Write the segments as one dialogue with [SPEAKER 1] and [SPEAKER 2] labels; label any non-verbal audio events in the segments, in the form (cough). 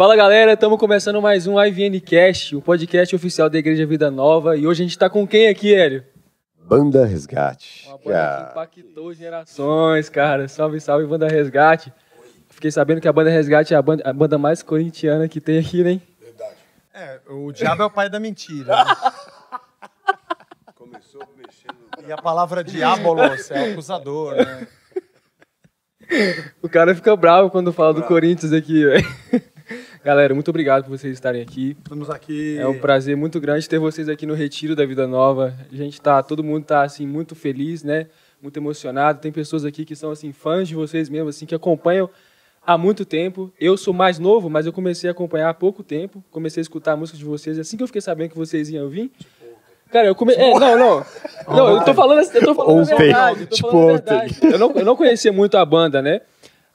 [SPEAKER 1] Fala galera, estamos começando mais um IVN Cast, o podcast oficial da Igreja Vida Nova. E hoje a gente está com quem aqui, Hélio?
[SPEAKER 2] Banda Resgate.
[SPEAKER 1] Uma banda que impactou gerações, cara. Salve, salve, Banda Resgate. Fiquei sabendo que a Banda Resgate é a banda, a banda mais corintiana que tem aqui, né?
[SPEAKER 3] É, o diabo é o pai da mentira. né? (laughs)
[SPEAKER 4] Começou mexendo.
[SPEAKER 3] E a palavra diabolos é acusador, né?
[SPEAKER 1] O cara fica bravo quando fala do Corinthians aqui, velho. Galera, muito obrigado por vocês estarem aqui.
[SPEAKER 3] Estamos aqui.
[SPEAKER 1] É um prazer muito grande ter vocês aqui no Retiro da Vida Nova. A gente tá, todo mundo tá assim muito feliz, né? Muito emocionado. Tem pessoas aqui que são assim fãs de vocês mesmo, assim que acompanham há muito tempo. Eu sou mais novo, mas eu comecei a acompanhar há pouco tempo. Comecei a escutar a música de vocês assim que eu fiquei sabendo que vocês iam vir. Cara, eu comecei. É, não, não. (laughs) Não, eu tô falando, eu tô falando
[SPEAKER 2] Ontem.
[SPEAKER 1] verdade. Eu tô
[SPEAKER 2] Tipo
[SPEAKER 1] falando a
[SPEAKER 2] ontem.
[SPEAKER 1] verdade. Eu não, eu não conhecia muito a banda, né?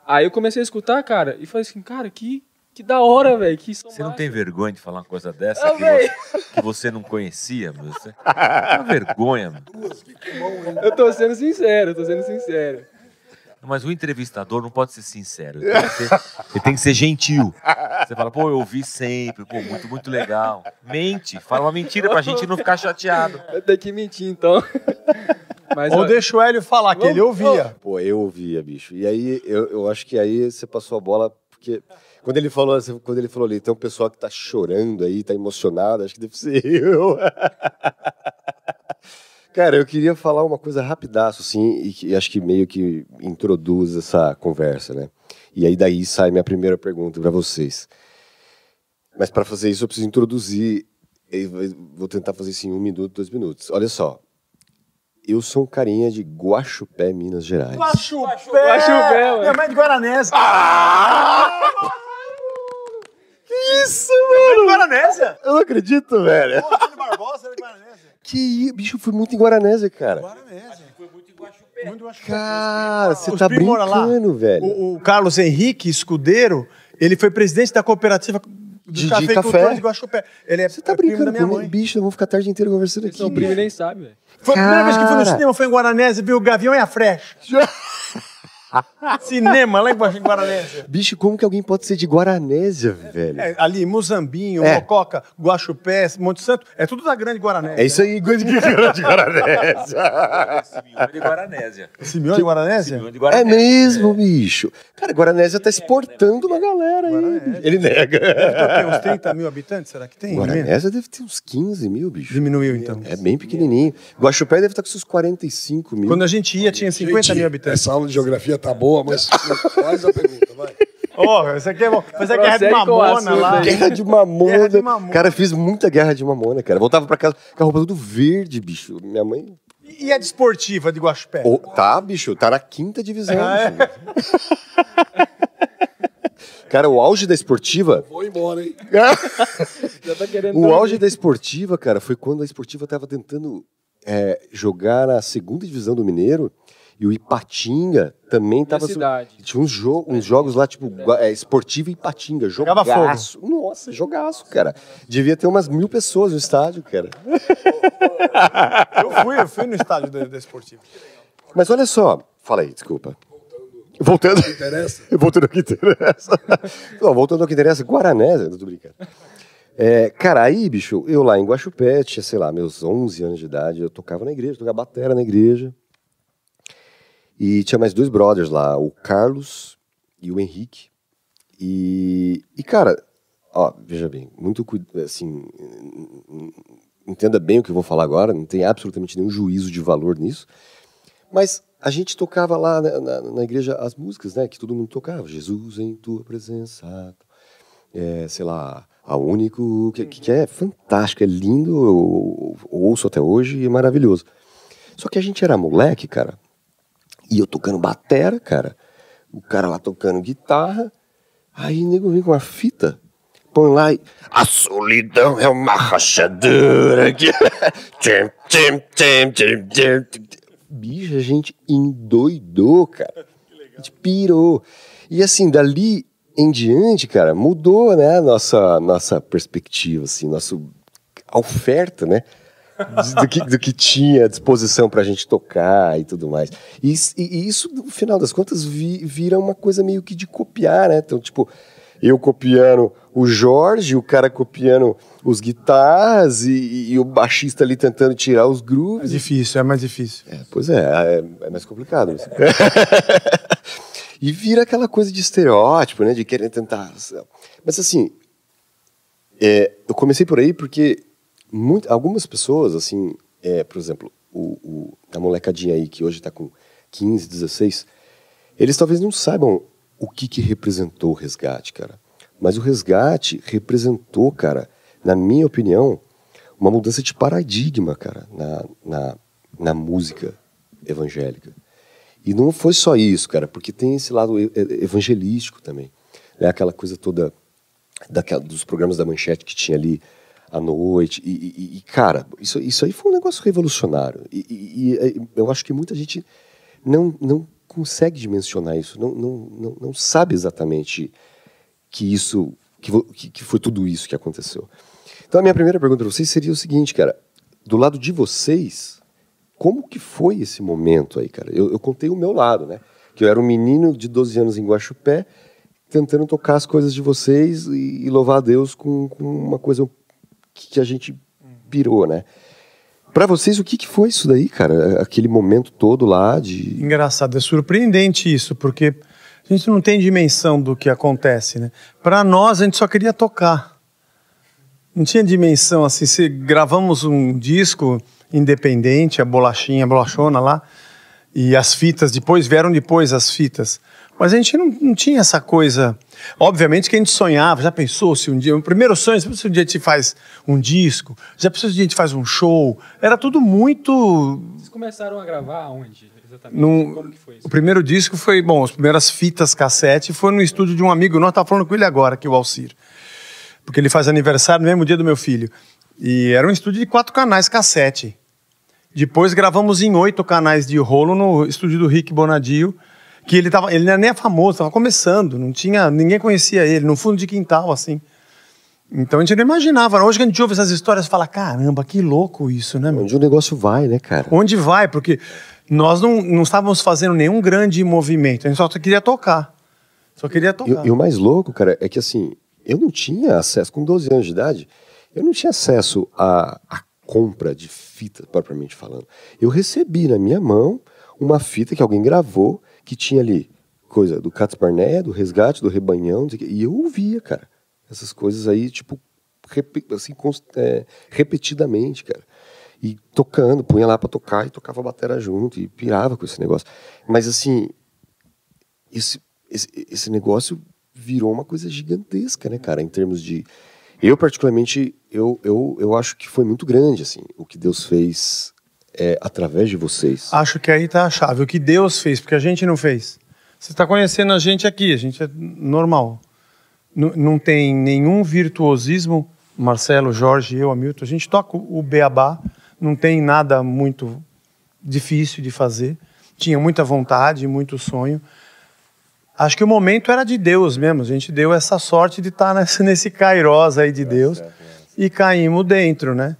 [SPEAKER 1] Aí eu comecei a escutar, cara, e falei assim, cara, que, que da hora, velho. Que som
[SPEAKER 4] Você não tem vergonha de falar uma coisa dessa
[SPEAKER 1] Ah,
[SPEAKER 4] que,
[SPEAKER 1] véi.
[SPEAKER 4] você, que você não conhecia, meu? Você... É uma vergonha, meu.
[SPEAKER 1] Eu tô sendo sincero, eu tô sendo sincero.
[SPEAKER 4] Mas o entrevistador não pode ser sincero. Ele tem que ser, ele tem que ser gentil. Você fala, pô, eu ouvi sempre, pô, muito, muito legal. Mente, fala uma mentira pra gente não ficar chateado.
[SPEAKER 1] Eu tenho que mentir, então. Mas,
[SPEAKER 3] Ou
[SPEAKER 1] ó,
[SPEAKER 3] deixa o Hélio falar, que ele ouvia.
[SPEAKER 2] Pô, eu ouvia, bicho. E aí, eu, eu acho que aí você passou a bola, porque quando ele falou, assim, quando ele falou ali, tem um pessoal que tá chorando aí, tá emocionado, acho que deve ser eu. (laughs) Cara, eu queria falar uma coisa rapidaço, assim, e que acho que meio que introduz essa conversa, né? E aí daí sai minha primeira pergunta para vocês. Mas para fazer isso eu preciso introduzir, e vou tentar fazer isso em um minuto, dois minutos. Olha só, eu sou um carinha de Guaxupé, Minas Gerais.
[SPEAKER 3] Guaxupé!
[SPEAKER 1] Guaxupé.
[SPEAKER 3] Minha mãe de Guaranésia.
[SPEAKER 2] Que isso,
[SPEAKER 3] Mãe de Guaranésia?
[SPEAKER 2] Eu não acredito, velho.
[SPEAKER 3] Pô, Antônio Barbosa era de Guaranésia.
[SPEAKER 2] Que isso, bicho, foi muito em Guaranésia, cara.
[SPEAKER 3] Guaranésia. Foi muito em Guaxupé. Muito em Guaxupé.
[SPEAKER 2] Cara, você tá brincando, velho.
[SPEAKER 3] O, o Carlos Henrique Escudeiro, ele foi presidente da cooperativa dos
[SPEAKER 2] De- de café?
[SPEAKER 3] de Guaxupé. Ele é
[SPEAKER 2] Você tá
[SPEAKER 3] é primo
[SPEAKER 2] brincando comigo,
[SPEAKER 3] mãe.
[SPEAKER 2] bicho? Vamos ficar a tarde inteira conversando aqui.
[SPEAKER 1] são primo e nem sabem, velho.
[SPEAKER 3] Foi a primeira vez que fui no cinema, foi em Guaranésia, viu o Gavião e a Frecha. (laughs) cinema lá em Gua- em Guaranésia.
[SPEAKER 2] Bicho, como que alguém pode ser de Guaranésia, velho? É,
[SPEAKER 3] É, ali, Muzambinho,
[SPEAKER 2] É.
[SPEAKER 3] Mococa, Guaxupé, Monte Santo, é tudo da grande Guaranésia.
[SPEAKER 2] isso aí, (laughs) de Guaranésia.
[SPEAKER 4] Simeone de Guaranésia.
[SPEAKER 3] Simeone de Guaranésia?
[SPEAKER 4] Simeone de
[SPEAKER 2] É
[SPEAKER 4] Guaranésia.
[SPEAKER 2] mesmo, bicho. Cara, Guaranésia tá exportando uma galera aí. Ele nega.
[SPEAKER 3] Deve ter uns 30 mil habitantes, será que tem?
[SPEAKER 2] Guaranésia deve ter uns 15 mil, bicho.
[SPEAKER 3] Diminuiu, então.
[SPEAKER 2] É bem pequenininho. Guaxupé deve estar com seus 45 mil.
[SPEAKER 3] Quando a gente ia, tinha 50
[SPEAKER 5] Gente,
[SPEAKER 3] mil habitantes.
[SPEAKER 5] Essa aula de geografia tá boa, mas (laughs) faz a pergunta, vai.
[SPEAKER 3] Ó, isso aqui é bom. Mas é guerra de mamona lá.
[SPEAKER 2] Guerra de mamona.
[SPEAKER 3] Guerra de mamona.
[SPEAKER 2] Cara, fiz muita guerra de mamona, cara. Voltava pra casa com a roupa tudo verde, bicho. Minha mãe.
[SPEAKER 3] E a desportiva de Guaxupé?
[SPEAKER 2] Ô, tá, bicho, tá na quinta divisão.
[SPEAKER 3] Ah, é?
[SPEAKER 2] bicho. (laughs) Cara, o auge da esportiva.
[SPEAKER 5] Vou embora, hein? (laughs)
[SPEAKER 1] Já tá querendo.
[SPEAKER 2] O auge da esportiva, cara, foi quando a esportiva tava tentando é, jogar na segunda divisão do Mineiro e o Ipatinga também tava.
[SPEAKER 1] cidade.
[SPEAKER 2] Tinha uns, jo uns jogos lá, tipo, é, esportiva e Ipatinga.
[SPEAKER 3] Pegava fogo.
[SPEAKER 2] Jogaço. Nossa, jogaço, cara. Devia ter umas mil pessoas no estádio, cara. (laughs)
[SPEAKER 3] Eu fui, eu fui no estádio da, da esportiva.
[SPEAKER 2] Mas olha só. Fala aí, desculpa. Voltando.
[SPEAKER 5] Interessa?
[SPEAKER 2] Voltando ao que interessa. (laughs) (laughs) Não, voltando ao que interessa, Guaranésia, não tô brincando. É, cara, aí, bicho, eu lá em Guaxupé, tinha, sei lá, meus 11 anos de idade, eu tocava na igreja, tocava batera na igreja. E tinha mais dois brothers lá, o Carlos e o Henrique. E, e cara, ó, veja bem, muito assim, entenda bem o que eu vou falar agora, não tem absolutamente nenhum juízo de valor nisso. Mas a gente tocava lá na, na- na igreja as músicas, né? Que todo mundo tocava. Jesus em tua presença. É, sei lá, a único. Que, que é fantástico, é lindo. Eu, eu ouço até hoje e é maravilhoso. Só que a gente era moleque, cara. E eu tocando batera, cara. O cara lá tocando guitarra. Aí o nego vem com uma fita. Põe lá e. A solidão é uma rachadura. que- (laughs) tchim. Bicho, a gente endoidou, cara. A gente pirou. E assim, dali em diante, cara, mudou, né, nossa, nossa perspectiva, assim, nossa oferta, né? Do que, do que tinha à disposição pra gente tocar e tudo mais. E, e- isso, no final das contas, vi- vira uma coisa meio que de copiar, né? Então, tipo, eu copiando o Jorge, o cara copiando os guitarras e, e o baixista ali tentando tirar os
[SPEAKER 3] É
[SPEAKER 2] grooves.
[SPEAKER 3] difícil, é mais difícil.
[SPEAKER 2] É, pois é, é, é mais complicado. isso. (laughs) e vira aquela coisa de estereótipo, né? De querer tentar. Mas assim, é, eu comecei por aí porque muito- algumas pessoas, assim, é, por exemplo, o, o- a molecadinha aí que hoje está com 15, 16, eles talvez não saibam o que, que representou o resgate, cara. Mas o resgate representou, cara, na minha opinião, uma mudança de paradigma, cara, na, na, na música evangélica. E não foi só isso, cara, porque tem esse lado evangelístico também. Né? Aquela coisa toda daquela, dos programas da Manchete que tinha ali à noite. E, e- e, cara, isso, isso aí foi um negócio revolucionário. E, e- e eu acho que muita gente não, não consegue dimensionar isso, não, não, não, não sabe exatamente que isso que, que foi tudo isso que aconteceu. Então a minha primeira pergunta para vocês seria o seguinte, cara, do lado de vocês, como que foi esse momento aí, cara? Eu, eu contei o meu lado, né? Que eu era um menino de 12 anos em Guaxupé, tentando tocar as coisas de vocês e, e louvar a Deus com, com uma coisa que, a gente pirou, né? Para vocês, o que, que foi isso daí, cara? Aquele momento todo lá de.
[SPEAKER 3] Engraçado, é surpreendente isso, porque a gente não tem dimensão do que acontece, né? Para nós, a gente só queria tocar. Não tinha dimensão assim. Se gravamos um disco independente, a bolachinha, a bolachona lá, e as fitas depois vieram depois as fitas. Mas a gente não, não tinha essa coisa. Obviamente que a gente sonhava, já pensou se um dia. O primeiro sonho, já pensou se um dia a gente faz um disco, já pensou se um dia a gente faz um show. Era tudo muito
[SPEAKER 1] Vocês começaram a gravar onde, exatamente?
[SPEAKER 3] num-
[SPEAKER 1] Como que foi isso?
[SPEAKER 3] o primeiro disco foi, bom, as primeiras fitas cassete foi no estúdio de um amigo nosso, tava falando com ele agora, aqui o Alcir. Porque ele faz aniversário no mesmo dia do meu filho. E era um estúdio de quatro canais cassete. Depois gravamos em oito canais de rolo no estúdio do Rick Bonadio, que ele tava, ele não era nem famoso, estava começando, não tinha, ninguém conhecia ele, no fundo de quintal assim. Então a gente não imaginava. Hoje que a gente ouve essas histórias, fala, caramba, que louco isso, né? meu?
[SPEAKER 2] Onde o negócio vai, né, cara?
[SPEAKER 3] Onde vai? Porque nós não, não estávamos fazendo nenhum grande movimento, a gente só queria tocar. Só queria
[SPEAKER 2] E,
[SPEAKER 3] tocar.
[SPEAKER 2] e o mais louco, cara, é que assim, eu não tinha acesso, com 12 anos de idade, eu não tinha acesso à, à compra de fita, propriamente falando. Eu recebi na minha mão uma fita que alguém gravou, que tinha ali coisa do Cats Barneia, do Resgate, do Rebanhão, e eu ouvia, cara, essas coisas aí, tipo, repe- assim, é, repetidamente, cara. E tocando, punha lá pra tocar e tocava a batera junto e pirava com esse negócio. Mas assim, esse, esse, esse negócio virou uma coisa gigantesca, né, cara, em termos de... Eu, particularmente, eu, eu, eu acho que foi muito grande, assim, o que Deus fez é, através de vocês.
[SPEAKER 3] Acho que aí tá a chave. O que Deus fez, porque a gente não fez. Você está conhecendo a gente aqui, a gente é normal. N- não tem nenhum virtuosismo. Marcelo, Jorge, eu, Hamilton. A gente toca o beabá, não tem nada muito difícil de fazer. Tinha muita vontade, muito sonho. Acho que o momento era de Deus mesmo. A gente deu essa sorte de estar nesse, nesse Kairos aí de Deus e caímos dentro, né?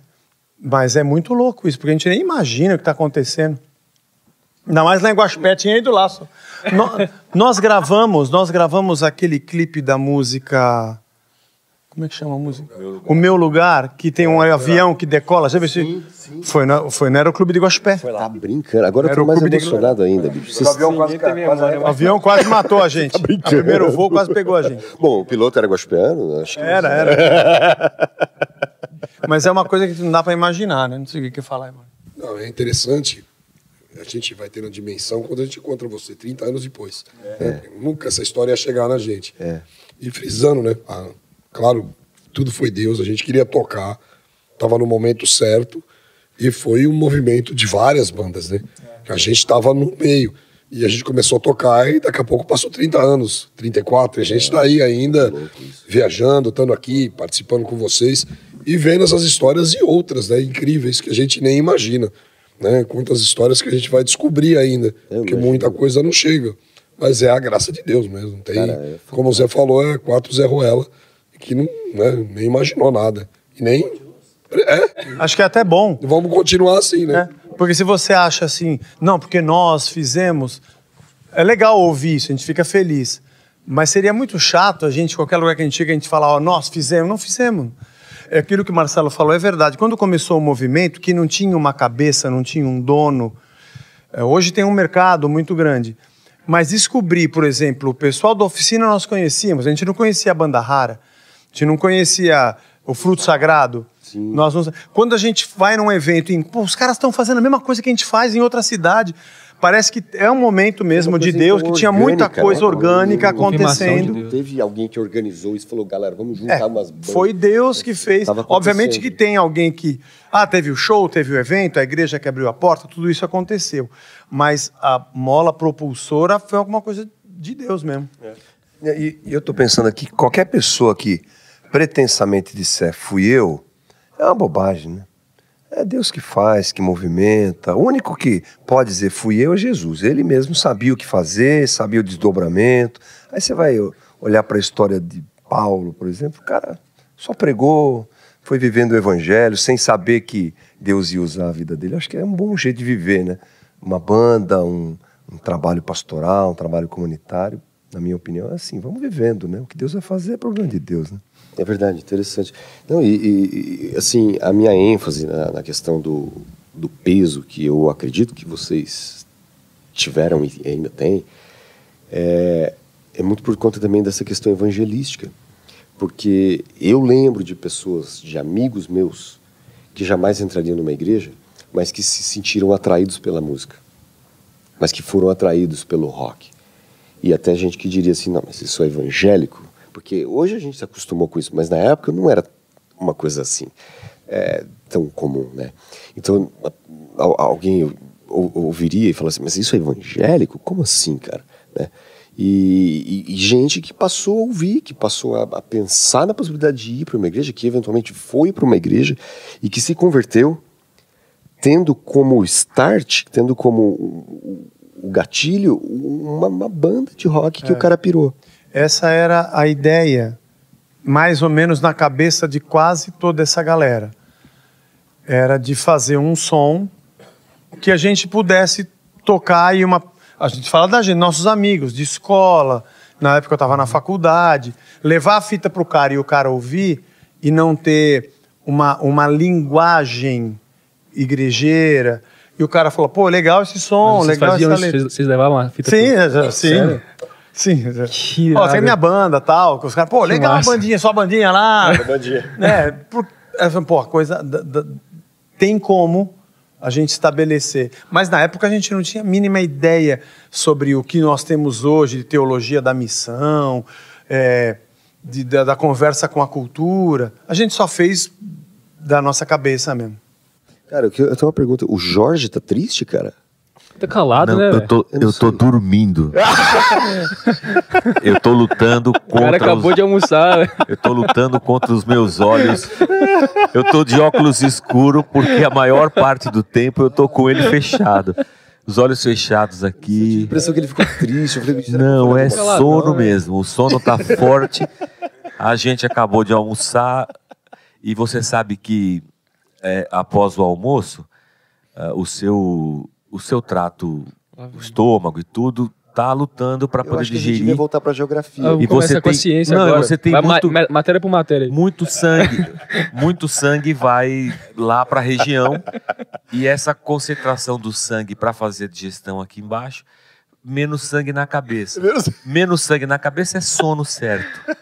[SPEAKER 3] Mas é muito louco isso, porque a gente nem imagina o que está acontecendo. Ainda mais lá em Guaxupé, tinha ido lá. No- nós gravamos, nós gravamos aquele clipe da música. Como é que chama a música? O Meu Lugar, que tem um avião que decola. Já viu sim, Foi, na, foi no Aeroclube de Guaxupé.
[SPEAKER 2] Tá brincando. Agora eu tô
[SPEAKER 3] o
[SPEAKER 2] mais
[SPEAKER 3] clube de-
[SPEAKER 2] emocionado ainda, bicho. Vocês-
[SPEAKER 1] Ninguém tem memória,
[SPEAKER 3] O (laughs) avião quase matou a gente. o primeiro voo quase pegou a gente.
[SPEAKER 2] Bom, o piloto era guaspiano? Acho que
[SPEAKER 3] Era, era. (laughs) Mas é uma coisa que não dá para imaginar, né? Não sei o que falar, mano.
[SPEAKER 5] Não, é interessante. A gente vai tendo a dimensão quando a gente encontra você, 30 anos depois. né? Nunca essa história ia chegar na gente.
[SPEAKER 2] É.
[SPEAKER 5] E frisando, né? ah, claro, tudo foi Deus, a gente queria tocar, estava no momento certo, e foi um movimento de várias bandas, né? Que a gente estava no meio. E a gente começou a tocar e daqui a pouco passou 30 anos, 34, e a gente está aí ainda viajando, estando aqui, participando com vocês e vendo essas histórias e outras, né, incríveis que a gente nem imagina, né? Quantas histórias que a gente vai descobrir ainda,
[SPEAKER 2] Eu
[SPEAKER 5] porque
[SPEAKER 2] imagino.
[SPEAKER 5] muita coisa não chega. Mas é a graça de Deus mesmo, tem,
[SPEAKER 2] Cara, é
[SPEAKER 5] como o Zé falou, é quatro Zé Ruela que não, né, nem imaginou nada. E nem é,
[SPEAKER 3] Acho que é até bom.
[SPEAKER 5] vamos continuar assim, né?
[SPEAKER 3] né? Porque se você acha assim, não, porque nós fizemos, é legal ouvir isso, a gente fica feliz. Mas seria muito chato a gente, qualquer lugar que a gente chega, a gente falar, ó, nós fizemos. Não fizemos. É aquilo que o Marcelo falou, é verdade. Quando começou o movimento, que não tinha uma cabeça, não tinha um dono, é, hoje tem um mercado muito grande. Mas descobrir, por exemplo, o pessoal da oficina nós conhecíamos, a gente não conhecia a banda rara, gente não conhecia o fruto sagrado. Nós não- Quando a gente vai num evento e pô, os caras estão fazendo a mesma coisa que a gente faz em outra cidade, parece que é um momento mesmo de Deus,
[SPEAKER 2] então
[SPEAKER 3] que tinha muita
[SPEAKER 2] orgânica,
[SPEAKER 3] coisa
[SPEAKER 2] né?
[SPEAKER 3] orgânica
[SPEAKER 1] de
[SPEAKER 3] acontecendo.
[SPEAKER 1] Deus.
[SPEAKER 2] Teve alguém que organizou isso e falou, galera, vamos juntar
[SPEAKER 3] É,
[SPEAKER 2] umas bandas.
[SPEAKER 3] foi Deus que fez. Obviamente que tem alguém que. Ah, teve o show, teve o evento, a igreja que abriu a porta, tudo isso aconteceu. Mas a mola propulsora foi alguma coisa de Deus mesmo.
[SPEAKER 6] E, e eu estou pensando aqui, qualquer pessoa que pretensamente disser fui eu, é uma bobagem, né? É Deus que faz, que movimenta. O único que pode dizer fui eu é Jesus. Ele mesmo sabia o que fazer, sabia o desdobramento. Aí você vai olhar para a história de Paulo, por exemplo, o cara só pregou, foi vivendo o evangelho sem saber que Deus ia usar a vida dele. Acho que é um bom jeito de viver, né? Uma banda, um, um trabalho pastoral, um trabalho comunitário, na minha opinião, é assim, vamos vivendo, né? O que Deus vai fazer é problema de Deus, né?
[SPEAKER 2] É verdade, interessante. Não, e, e- assim, a minha ênfase na, na questão do, do peso que eu acredito que vocês tiveram e ainda têm, é, é muito por conta também dessa questão evangelística. Porque eu lembro de pessoas, de amigos meus, que jamais entrariam numa igreja, mas que se sentiram atraídos pela música, mas que foram atraídos pelo rock. E até gente que diria assim, não, mas isso é evangélico? Porque hoje a gente se acostumou com isso, mas na época não era uma coisa assim é, tão comum, né? Então alguém ou- ouviria e falaria assim, mas isso é evangélico? Como assim, cara? Né? E, e- e gente que passou a ouvir, que passou a, a pensar na possibilidade de ir para uma igreja, que eventualmente foi para uma igreja e que se converteu, tendo como start, tendo como o, o gatilho, uma, uma banda de rock que o cara pirou.
[SPEAKER 3] Essa era a ideia, mais ou menos na cabeça de quase toda essa galera. Era de fazer um som que a gente pudesse tocar e uma. A gente fala da gente, nossos amigos de escola, na época eu estava na faculdade, levar a fita para o cara e o cara ouvir e não ter uma, uma linguagem igrejeira. E o cara falou, pô, legal esse som,
[SPEAKER 1] Vocês
[SPEAKER 3] legal essa letra.
[SPEAKER 1] Vocês, vocês levavam a fita
[SPEAKER 3] Sim,
[SPEAKER 1] pro-
[SPEAKER 3] é, já- sim.
[SPEAKER 1] Sério?
[SPEAKER 3] Sim.
[SPEAKER 1] Que
[SPEAKER 3] Ó,
[SPEAKER 1] irado.
[SPEAKER 3] tem minha banda tal, que os caras, pô, legal
[SPEAKER 1] massa.
[SPEAKER 3] a bandinha, só a bandinha lá.
[SPEAKER 2] bandinha.
[SPEAKER 3] né? Por, é, pô, a coisa da- da- tem como a gente estabelecer. Mas na época a gente não tinha a mínima ideia sobre o que nós temos hoje de teologia da missão, é, de- da, da conversa com a cultura. A gente só fez da nossa cabeça mesmo.
[SPEAKER 2] Cara, que- eu tenho uma pergunta. O Jorge tá triste, cara?
[SPEAKER 1] Tá calado,
[SPEAKER 4] Não,
[SPEAKER 1] né?
[SPEAKER 4] eu tô,
[SPEAKER 2] Eu
[SPEAKER 4] eu tô dormindo. (laughs) eu tô lutando
[SPEAKER 1] O cara
[SPEAKER 4] contra
[SPEAKER 1] acabou
[SPEAKER 4] os,
[SPEAKER 1] de almoçar. velho.
[SPEAKER 4] Eu tô lutando contra os meus olhos. Eu tô de óculos escuro porque a maior parte do tempo eu tô com ele fechado. Os olhos fechados
[SPEAKER 2] A
[SPEAKER 4] aqui.
[SPEAKER 2] impressão que ele ficou triste. Eu falei, eu
[SPEAKER 4] Não, é
[SPEAKER 1] Caladão,
[SPEAKER 4] sono
[SPEAKER 1] né?
[SPEAKER 4] mesmo. O sono tá forte. A gente acabou de almoçar e você sabe que é, após o almoço, ah, o seu o seu trato, o estômago e tudo tá lutando para
[SPEAKER 2] Eu
[SPEAKER 4] poder
[SPEAKER 2] acho que a gente devia
[SPEAKER 4] digerir
[SPEAKER 2] voltar pra geografia.
[SPEAKER 1] Ah,
[SPEAKER 4] E você
[SPEAKER 1] com a
[SPEAKER 4] tem-
[SPEAKER 1] ciência
[SPEAKER 4] Não,
[SPEAKER 1] agora.
[SPEAKER 4] você tem
[SPEAKER 1] Vai
[SPEAKER 4] muito-
[SPEAKER 1] ma- matéria por matéria.
[SPEAKER 4] muito sangue, muito sangue vai lá para a região e essa concentração do sangue para fazer a digestão aqui embaixo, menos sangue na cabeça. Menos sangue na cabeça é sono certo.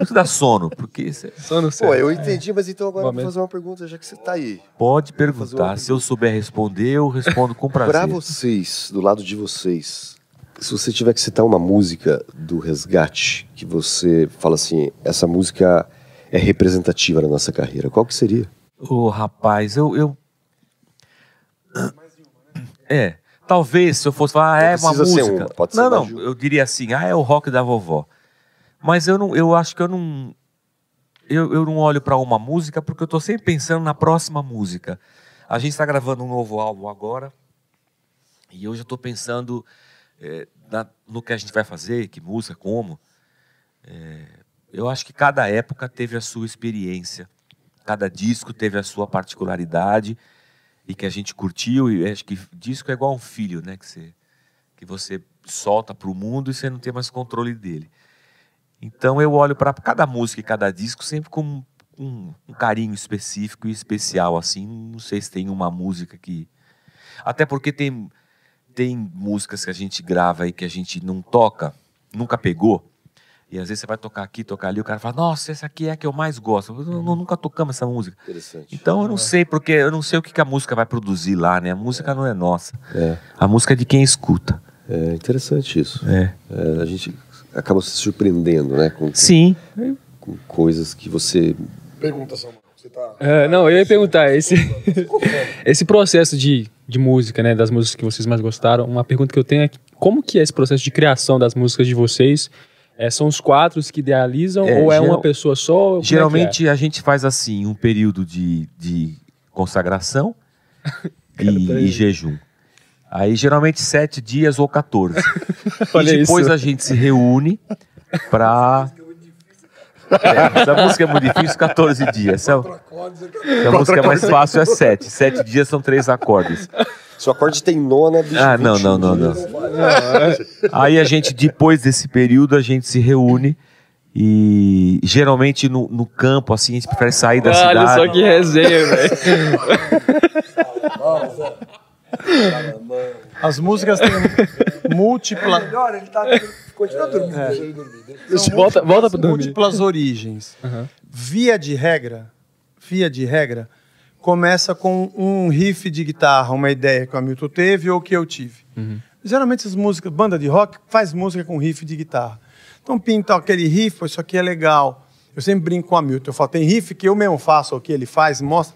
[SPEAKER 4] Por isso dá sono, porque você
[SPEAKER 1] Só (laughs) no
[SPEAKER 2] Pô, eu entendi, mas então agora eu vou fazer uma pergunta, já que você tá aí.
[SPEAKER 4] pode perguntar. Se eu souber responder, eu respondo com (laughs)
[SPEAKER 2] Pra
[SPEAKER 4] prazer.
[SPEAKER 2] vocês, do lado de vocês, se você tiver que citar uma música do Resgate que você fala assim, essa música é representativa na nossa carreira, qual que seria?
[SPEAKER 4] Ô, rapaz, eu, eu. (coughs) É. Talvez se eu fosse falar, ah, é uma música.
[SPEAKER 2] uma, pode ser
[SPEAKER 4] não,
[SPEAKER 2] uma
[SPEAKER 4] não, eu diria assim, ah, é o rock da vovó. Mas eu não, eu acho que eu não. Eu, eu não olho para uma música porque eu tô sempre pensando na próxima música. A gente está gravando um novo álbum agora e eu já estou pensando é, na- no que a gente vai fazer, que música, como. É, eu acho que cada época teve a sua experiência, cada disco teve a sua particularidade e que a gente curtiu. E acho que disco é igual um filho, né? Que você, que você solta para o mundo e você não tem mais controle dele. Então eu olho para cada música e cada disco sempre com um, um, carinho específico e especial, assim. Não sei se tem uma música que. Até porque tem, tem músicas que a gente grava e que a gente não toca, nunca pegou. E às vezes você vai tocar aqui, tocar ali, o cara fala, nossa, essa aqui é a que eu mais gosto. Eu, nunca tocamos essa música. Então eu não sei, porque eu não sei o que, que a música vai produzir lá, né? A música é. não é nossa.
[SPEAKER 2] É.
[SPEAKER 4] A música é de quem escuta.
[SPEAKER 2] É interessante isso.
[SPEAKER 4] É.
[SPEAKER 2] é a gente acaba se surpreendendo, né? Com,
[SPEAKER 4] Sim.
[SPEAKER 2] Com coisas que você.
[SPEAKER 5] Pergunta, Samuel. Você tá...
[SPEAKER 1] É, não, eu ia perguntar, esse, (laughs) esse processo de, de música, né, das músicas que vocês mais gostaram, uma pergunta que eu tenho é como que é esse processo de criação das músicas de vocês? É, são os quatro que idealizam
[SPEAKER 4] É,
[SPEAKER 1] ou é
[SPEAKER 4] geral-
[SPEAKER 1] uma pessoa só? É que
[SPEAKER 4] Geralmente a gente faz assim, um período de, de consagração (laughs) e, e jejum. Aí geralmente sete dias ou 14. (laughs)
[SPEAKER 1] Olha
[SPEAKER 4] e depois
[SPEAKER 1] isso.
[SPEAKER 4] a gente se reúne pra. É, essa música é muito difícil, 14 dias. Essa, a música mais fácil é sete. Sete dias são três acordes.
[SPEAKER 2] Se o acorde tem nona, bicho.
[SPEAKER 4] Ah, não, não, não, não. Aí a gente, depois desse período, a gente se reúne e geralmente no, no campo, assim, a gente prefere sair da
[SPEAKER 1] é? Olha
[SPEAKER 4] cidade.
[SPEAKER 1] só que resenha, velho. (laughs)
[SPEAKER 3] As músicas têm (laughs) múltipla,
[SPEAKER 5] Melhor, ele tá. Continua dormindo, deixa ele dormir.
[SPEAKER 3] são
[SPEAKER 1] Volta-
[SPEAKER 3] múltiplas-
[SPEAKER 1] volta pra dormir.
[SPEAKER 3] múltiplas origens. Via de regra, via de regra, começa com um riff de guitarra, uma ideia que o Hamilton teve ou que eu tive. Geralmente as músicas, banda de rock faz música com riff de guitarra. Então pinta aquele riff, isso aqui é legal. Eu sempre brinco com o Hamilton, eu falo, tem riff que eu mesmo faço, o que ele faz, mostra.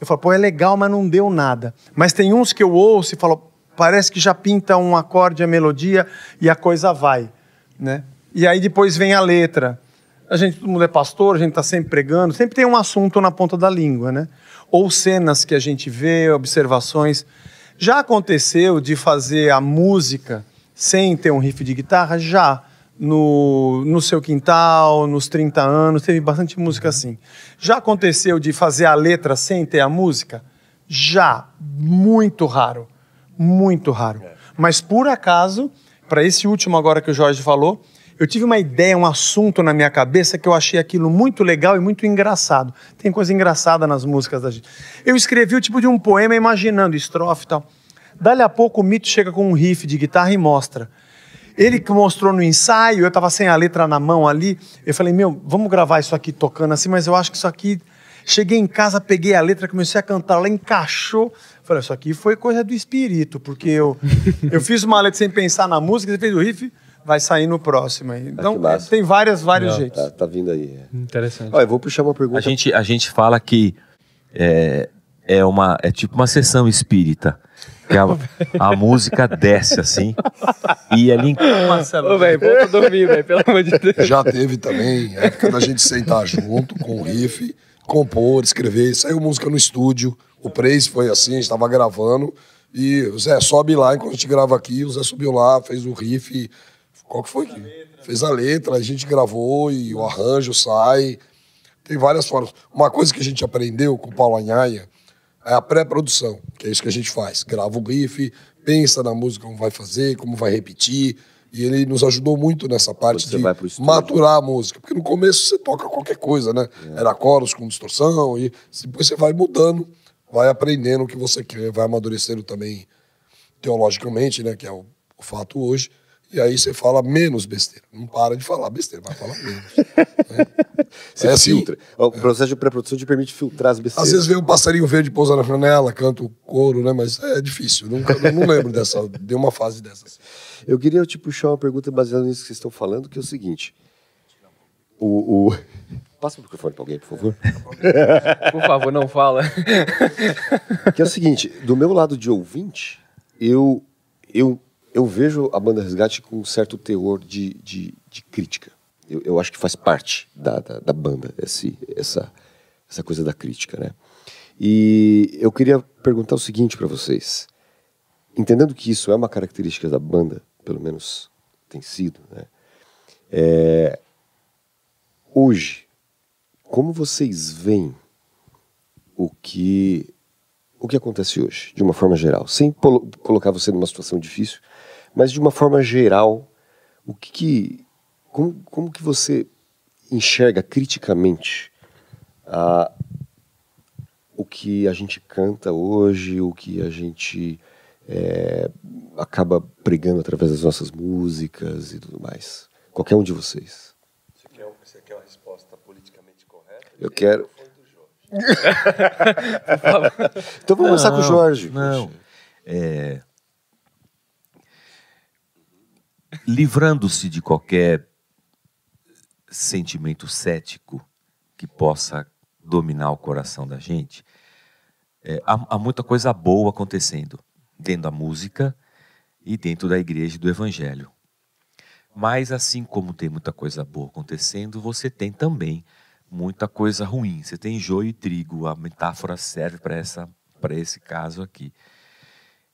[SPEAKER 3] Eu falo, pô, é legal, mas não deu nada. Mas tem uns que eu ouço e falo, parece que já pinta um acorde, a melodia e a coisa vai, né? E aí depois vem a letra. A gente, todo mundo é pastor, a gente está sempre pregando, sempre tem um assunto na ponta da língua, né? Ou cenas que a gente vê, observações. Já aconteceu de fazer a música sem ter um riff de guitarra? Já. No, no seu quintal, nos 30 anos, teve bastante música assim. Já aconteceu de fazer a letra sem ter a música? Já. Muito raro. Muito raro. Mas por acaso, para esse último agora que o Jorge falou, eu tive uma ideia, um assunto na minha cabeça que eu achei aquilo muito legal e muito engraçado. Tem coisa engraçada nas músicas da gente. Eu escrevi o tipo de um poema imaginando estrofe e tal. Dali a pouco o Mito chega com um riff de guitarra e mostra. Ele que mostrou no ensaio, eu estava sem a letra na mão ali. Eu falei, meu, vamos gravar isso aqui tocando assim, mas eu acho que isso aqui. Cheguei em casa, peguei a letra, comecei a cantar, ela encaixou. Falei, isso aqui foi coisa do espírito, porque eu, (laughs) eu fiz uma letra sem pensar na música, você fez o riff, vai sair no próximo. aí. Então,
[SPEAKER 2] que massa.
[SPEAKER 3] tem várias, vários jeitos.
[SPEAKER 2] Tá, tá vindo aí.
[SPEAKER 1] Interessante.
[SPEAKER 2] Olha, eu vou puxar uma pergunta.
[SPEAKER 4] A gente, a gente fala que é, é, uma, é tipo uma sessão espírita. Que a, a música desce assim. E ali.
[SPEAKER 3] Marcelo,
[SPEAKER 1] Ô, velho, volta a dormir, velho, pelo amor de Deus.
[SPEAKER 5] Já teve também, a época da gente sentar junto com o riff, compor, escrever, saiu música no estúdio. O Praise foi assim, a gente tava gravando. E o Zé, sobe lá enquanto a gente grava aqui. O Zé subiu lá, fez o riff. Qual que foi? que Fez a letra, a gente gravou e o arranjo sai. Tem várias formas. Uma coisa que a gente aprendeu com o Paulo Anhaia é a pré-produção, que é isso que a gente faz. Grava o riff, pensa na música como vai fazer, como vai repetir. E ele nos ajudou muito nessa parte
[SPEAKER 2] você
[SPEAKER 5] de maturar a música. Porque no começo você toca qualquer coisa, né? Era coros com distorção, e depois você vai mudando, vai aprendendo o que você quer, vai amadurecendo também teologicamente, né? Que é o, o fato hoje. E aí você fala menos besteira. Não para de falar besteira, vai falar menos. né? (laughs)
[SPEAKER 2] Você
[SPEAKER 5] É assim,
[SPEAKER 2] filtra. O processo de pré-produção te permite filtrar as besteiras.
[SPEAKER 5] Às vezes vem um passarinho verde pousa na janela, canta o coro, né? Mas é difícil. Nunca, eu não lembro dessa. Deu uma fase dessas.
[SPEAKER 2] Eu queria te puxar uma pergunta baseada nisso que vocês estão falando, que é o seguinte. O, o... (laughs) Passa o microfone para alguém, por favor.
[SPEAKER 1] Por favor, não fala.
[SPEAKER 2] Que é o seguinte, do meu lado de ouvinte, eu, eu, eu vejo a banda Resgate com um certo teor de, de, de crítica. Eu, eu acho que faz parte da, da, da banda esse, essa, essa coisa da crítica, né? E eu queria perguntar o seguinte para vocês. Entendendo que isso é uma característica da banda, pelo menos tem sido, né? É, hoje, como vocês veem o que o que acontece hoje, de uma forma geral, sem colocar você numa situação difícil, mas de uma forma geral, o que, que como, como que você enxerga criticamente a, o que a gente canta hoje, o que a gente é, acaba pregando através das nossas músicas e tudo mais? Qualquer um de vocês.
[SPEAKER 6] Você quer, você quer uma resposta politicamente correta?
[SPEAKER 2] Eu quero. (laughs) então vamos começar com o Jorge.
[SPEAKER 4] Não. É, livrando-se de qualquer sentimento cético que possa dominar o coração da gente, é, há, há, muita coisa boa acontecendo dentro da música e dentro da igreja e do evangelho. Mas assim como tem muita coisa boa acontecendo, você tem também muita coisa ruim. Você tem joio e trigo. A metáfora serve para essa para esse caso aqui.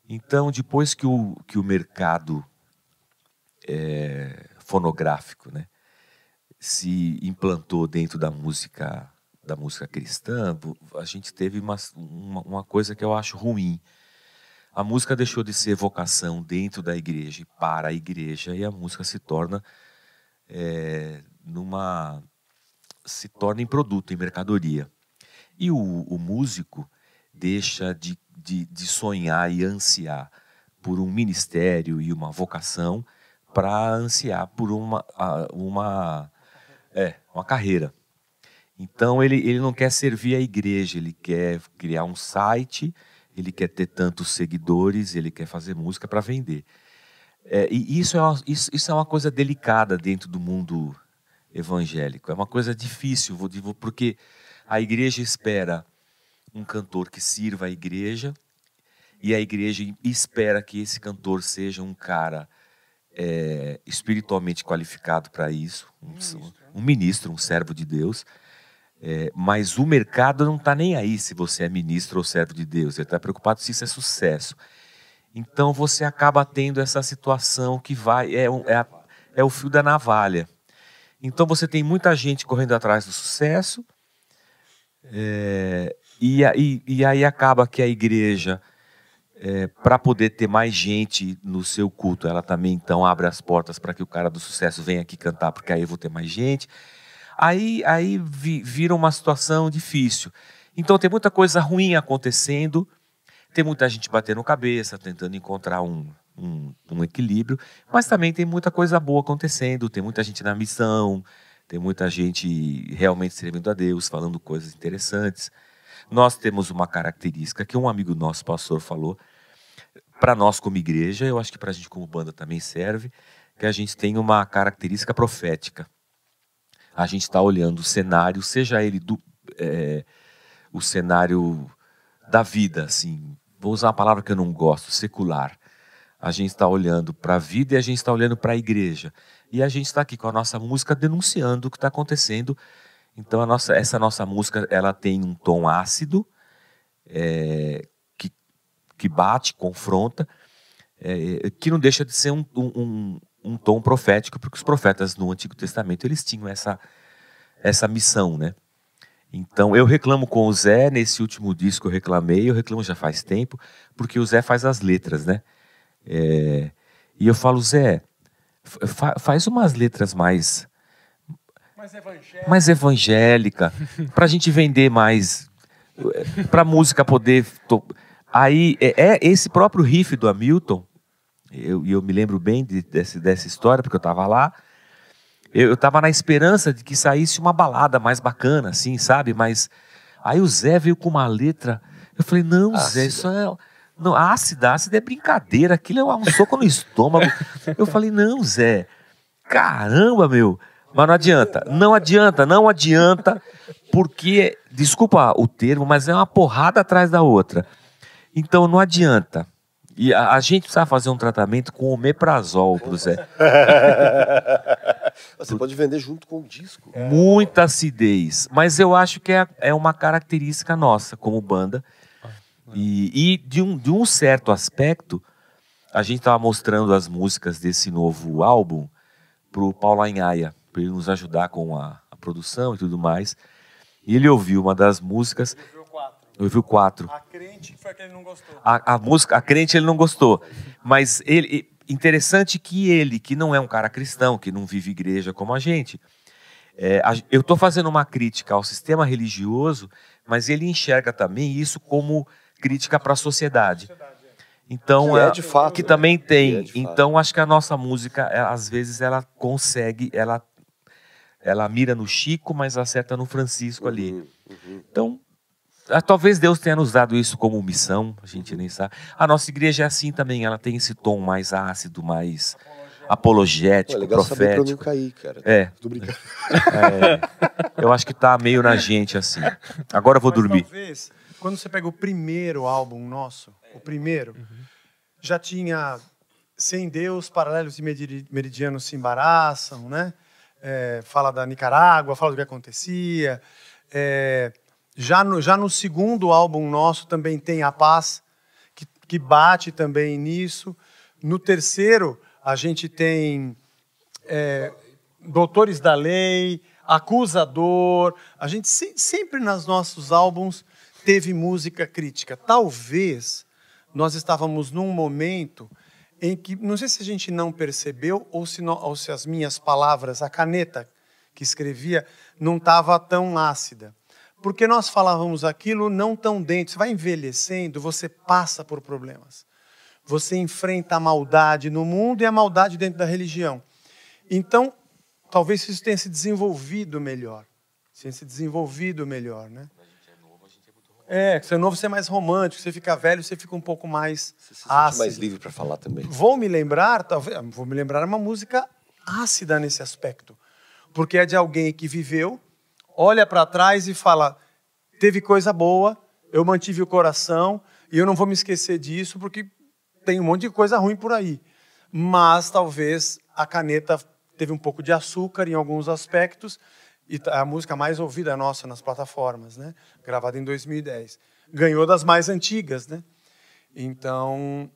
[SPEAKER 4] Então, depois que o, que o mercado é, fonográfico né, se implantou dentro da música da música cristã, a gente teve uma, uma, uma coisa que eu acho ruim. A música deixou de ser vocação dentro da igreja e para a igreja, e a música se torna é, numa se torna em produto, em mercadoria. E o, o músico deixa de, de, de sonhar e ansiar por um ministério e uma vocação para ansiar por uma, uma, é, uma carreira. Então ele, ele não quer servir a igreja, ele quer criar um site, ele quer ter tantos seguidores, ele quer fazer música para vender. É, e isso é, uma, isso, isso é uma coisa delicada dentro do mundo evangélico. É uma coisa difícil, porque a igreja espera um cantor que sirva a igreja e a igreja espera que esse cantor seja um cara é, espiritualmente qualificado para isso, um, ministro. um, ministro, um servo de Deus. É, mas o mercado não está nem aí se você é ministro ou servo de Deus, ele está preocupado se isso é sucesso. Então você acaba tendo essa situação que vai é, é, a, é o fio da navalha. Então você tem muita gente correndo atrás do sucesso, é, e, e, e aí acaba que a igreja é, para poder ter mais gente no seu culto, ela também então abre as portas para que o cara do sucesso venha aqui cantar, porque aí eu vou ter mais gente. Aí, aí vi, vira uma situação difícil. Então tem muita coisa ruim acontecendo, tem muita gente batendo cabeça, tentando encontrar um, um, um equilíbrio, mas também tem muita coisa boa acontecendo, tem muita gente na missão, tem muita gente realmente servindo a Deus, falando coisas interessantes. Nós temos uma característica que um amigo nosso, pastor, falou, para nós como igreja, eu acho que para a gente como banda também serve, que a gente tem uma característica profética. A gente está olhando o cenário, seja ele do, é, o cenário da vida, assim, vou usar uma palavra que eu não gosto, secular. A gente está olhando para a vida e a gente está olhando para a igreja. E a gente está aqui com a nossa música denunciando o que está acontecendo. Então nossa, essa nossa música ela tem um tom ácido, é, que bate, confronta, é, que não deixa de ser um, um, um, tom profético, porque os profetas no Antigo Testamento eles tinham essa, essa missão, né? Então eu reclamo com o Zé, nesse último disco eu reclamei, eu reclamo já faz tempo, porque o Zé faz as letras, né? É, e eu falo, Zé, fa faz umas letras mais
[SPEAKER 3] mais evangélica,
[SPEAKER 4] mais evangélica para a gente vender mais, para a música poder Aí, é, é, esse próprio riff do Hamilton, e eu, eu, me lembro bem de, desse, dessa história, porque eu estava lá, eu estava na esperança de que saísse uma balada mais bacana, assim, sabe? Mas aí o Zé veio com uma letra, eu falei, não, ácida. Zé, isso é... Não, ácida, ácida é brincadeira, aquilo é um soco no estômago. Eu falei, não, Zé, caramba, meu... Mas não adianta, não adianta, não adianta, porque, desculpa o termo, mas é uma porrada atrás da outra. Então não adianta. E a, a gente precisa fazer um tratamento com omeprazol pro Zé. (laughs)
[SPEAKER 2] Você pode vender junto com o disco.
[SPEAKER 4] É. Muita acidez. Mas eu acho que é, é uma característica nossa como banda. E, e de, um, de um certo aspecto, a gente estava mostrando as músicas desse novo álbum pro Paulo Anhaia, para ele nos ajudar com a, a produção e tudo mais. E ele ouviu uma das músicas ouviu quatro.
[SPEAKER 3] A crente foi a que ele não gostou.
[SPEAKER 4] A, a música, a crente ele não gostou. Mas ele, interessante que ele, que não é um cara cristão, que não vive igreja como a gente, é, a- eu estou fazendo uma crítica ao sistema religioso, mas ele enxerga também isso como crítica para a sociedade. Então,
[SPEAKER 2] Que é
[SPEAKER 4] é-
[SPEAKER 2] de fato,
[SPEAKER 4] que
[SPEAKER 2] né?
[SPEAKER 4] também tem.
[SPEAKER 2] Que é
[SPEAKER 4] então, acho que a nossa música, é, às vezes, ela consegue, ela, ela mira no Chico, mas acerta no Francisco ali.
[SPEAKER 2] Uhum,
[SPEAKER 4] Então, ah, talvez Deus tenha nos dado isso como missão, a gente nem sabe. A nossa igreja é assim também, ela tem esse tom mais ácido, mais
[SPEAKER 2] Pô, é
[SPEAKER 4] apologético,
[SPEAKER 2] legal saber pra eu não
[SPEAKER 4] profético.
[SPEAKER 2] cair, cara.
[SPEAKER 4] É,
[SPEAKER 2] Tô brincando. (laughs)
[SPEAKER 4] é, eu acho que tá meio na gente assim. Agora eu vou
[SPEAKER 3] Mas
[SPEAKER 4] dormir.
[SPEAKER 3] Talvez, quando você pega o primeiro álbum nosso, o primeiro, já tinha Sem Deus, Paralelos e Meri- Meridianos se embaraçam, né? É, fala da Nicarágua, fala do que acontecia. É, já, no, já no segundo álbum nosso também tem A Paz, que, que bate também nisso. No terceiro, a gente tem é, Doutores da Lei, Acusador. A gente se- sempre nos nossos álbuns teve música crítica. Talvez nós estávamos num momento em que, não sei se a gente não percebeu ou se, ou se as minhas palavras, a caneta que escrevia, não estava tão ácida. Porque nós falávamos aquilo não tão dentro. Você vai envelhecendo, você passa por problemas. Você enfrenta a maldade no mundo e a maldade dentro da religião. Então, talvez isso tenha se desenvolvido melhor. Tenha se desenvolvido melhor, né? É, que você é novo, você é mais romântico, você fica velho, você fica um pouco mais
[SPEAKER 2] Você se
[SPEAKER 3] ácido.
[SPEAKER 2] mais livre pra falar também.
[SPEAKER 3] Vou me lembrar, talvez, vou me lembrar uma música ácida nesse aspecto, porque é de alguém que viveu, olha para trás e fala: teve coisa boa, eu mantive o coração e eu não vou me esquecer disso porque tem um monte de coisa ruim por aí. Mas talvez a caneta teve um pouco de açúcar em alguns aspectos e a música mais ouvida nossa nas plataformas, né? Gravada em 2010, ganhou das mais antigas, né? Então,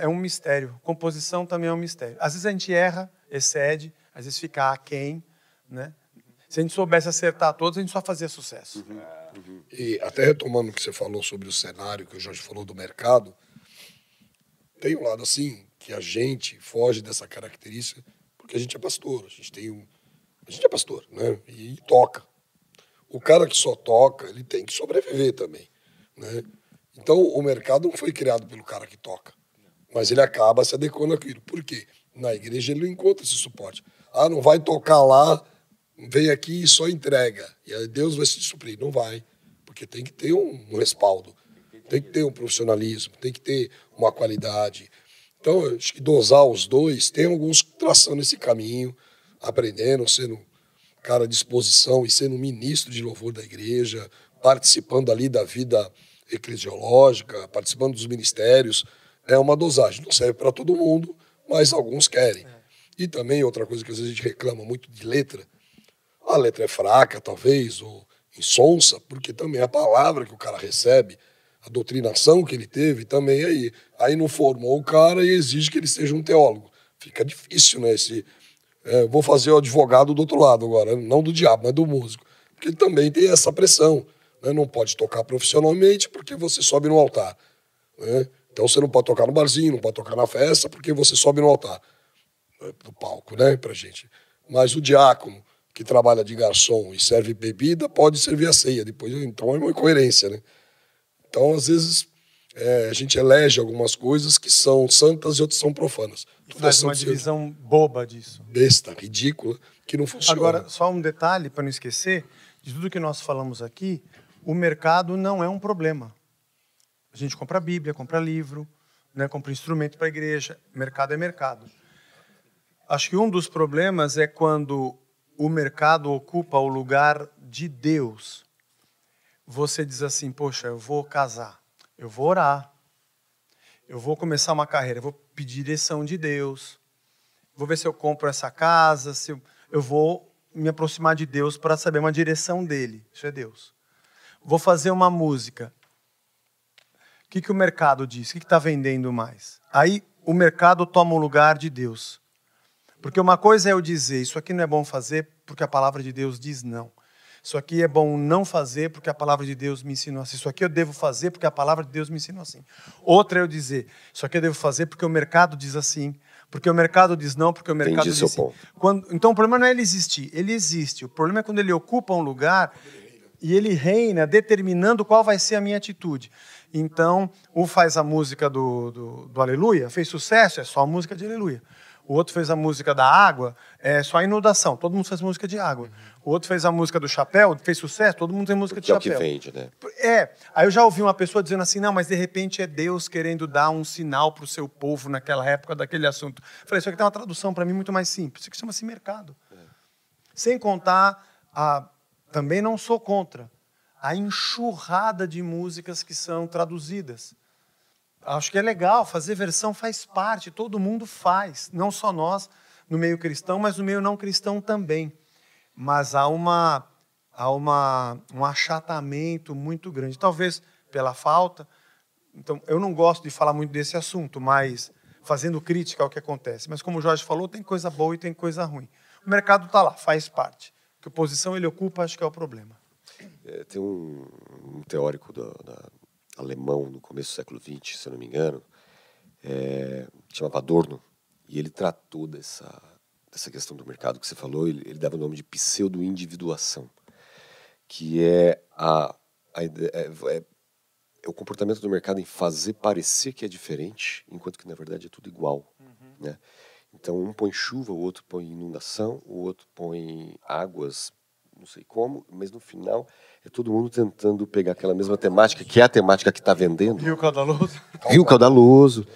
[SPEAKER 3] é um mistério. Composição também é um mistério. Às vezes a gente erra, excede, às vezes fica aquém, né? Se a gente soubesse acertar todos, a gente só fazia sucesso.
[SPEAKER 5] E até retomando o que você falou sobre o cenário, que o Jorge falou do mercado, tem um lado assim, que a gente foge dessa característica, porque a gente é pastor, a gente tem um. A gente é pastor, né? E toca. O cara que só toca, ele tem que sobreviver também. Né? Então, o mercado não foi criado pelo cara que toca. Mas ele acaba se adequando àquilo. Por quê? Na igreja ele não encontra esse suporte. Ah, não vai tocar lá, vem aqui e só entrega. E aí Deus vai se suprir. Não vai. Porque tem que ter um, respaldo. Tem que ter um profissionalismo, tem que ter uma qualidade. Então, acho que dosar os dois, tem alguns traçando esse caminho, aprendendo, sendo cara à disposição e sendo ministro de louvor da igreja, participando ali da vida eclesiológica, participando dos ministérios. É uma dosagem. Não serve para todo mundo, mas alguns querem. E também outra coisa que às vezes a gente reclama muito de letra, a letra é fraca, talvez, ou insonsa, porque também a palavra que o cara recebe, a doutrinação que ele teve, também é aí. Aí não formou o cara e exige que ele seja um teólogo. Fica difícil, né? Esse, é, vou fazer o advogado do outro lado agora, não do diabo, mas do músico. Porque ele também tem essa pressão. Né? Não pode tocar profissionalmente porque você sobe no altar. Né? Então você não pode tocar no barzinho, não pode tocar na festa porque você sobe no altar. né, Do palco, né, pra gente. Mas o diácono, que trabalha de garçom e serve bebida, pode servir a ceia. Depois, então é uma incoerência, né? Então, às vezes, é, a gente elege algumas coisas que são santas e outras são profanas. Tudo é
[SPEAKER 3] Faz uma
[SPEAKER 5] santo,
[SPEAKER 3] divisão boba disso.
[SPEAKER 5] besta, ridícula, que não funciona.
[SPEAKER 3] Agora, só um detalhe para não esquecer, de tudo que nós falamos aqui, o mercado não é um problema. A gente compra Bíblia, compra livro, né, compra instrumento para a igreja. Mercado é mercado. Acho que um dos problemas é quando o mercado ocupa o lugar de Deus. Você diz assim: Poxa, eu vou casar, eu vou orar, eu vou começar uma carreira, eu vou pedir direção de Deus, vou ver se eu compro essa casa, se eu, eu vou me aproximar de Deus para saber uma direção dele. Isso é Deus. Vou fazer uma música. O que, que o mercado diz? O que está vendendo mais? Aí o mercado toma o lugar de Deus. Porque uma coisa é eu dizer, isso aqui não é bom fazer porque a palavra de Deus diz não. Isso aqui é bom não fazer porque a palavra de Deus me ensinou assim. Isso aqui eu devo fazer porque a palavra de Deus me ensinou assim. Outra é eu dizer, isso aqui eu devo fazer porque o mercado diz assim. Porque o mercado diz não, porque o mercado
[SPEAKER 2] Entendi
[SPEAKER 3] diz
[SPEAKER 2] seu
[SPEAKER 3] sim.
[SPEAKER 2] ponto.
[SPEAKER 3] Quando, então o problema não é ele existir, ele existe. O problema é quando ele ocupa um lugar e ele reina determinando qual vai ser a minha atitude. Então, um faz a música do, do, do Aleluia, fez sucesso, é só a música de Aleluia. O outro fez a música da água, é só a inundação, todo mundo faz música de água. O outro fez a música do chapéu, fez sucesso, todo mundo tem música
[SPEAKER 2] Que
[SPEAKER 3] de
[SPEAKER 2] é o que
[SPEAKER 3] chapéu.
[SPEAKER 2] vende, né?
[SPEAKER 3] É, aí eu já ouvi uma pessoa dizendo assim, não, mas de repente é Deus querendo dar um sinal para o seu povo naquela época daquele assunto. Falei, isso aqui tem uma tradução para mim muito mais simples. Isso aqui chama-se mercado. Sem contar, a, também não sou contra, a enxurrada de músicas que são traduzidas. Acho que é legal, fazer versão faz parte, todo mundo faz, não só nós no meio cristão, mas no meio não cristão também. Mas há uma há uma um achatamento muito grande, talvez pela falta. Então, eu não gosto de falar muito desse assunto, mas fazendo crítica ao que acontece. Mas como o Jorge falou, tem coisa boa e tem coisa ruim. O mercado está lá, faz parte. Que posição ele ocupa, acho que é o problema.
[SPEAKER 2] É, tem um, um teórico da, da- alemão no começo do século XX, se eu não me engano, é, chamava Adorno, e ele tratou dessa, dessa questão do mercado que você falou, ele, ele dava o nome de pseudo-individuação, que é, a, a é, é- é o comportamento do mercado em fazer parecer que é diferente, enquanto que na verdade é tudo igual. Né? Então um põe chuva, o outro põe inundação, o outro põe águas, não sei como, mas no final é todo mundo tentando pegar aquela mesma temática, que é a temática que está vendendo.
[SPEAKER 3] Rio Caudaloso?
[SPEAKER 2] Rio Caudaloso.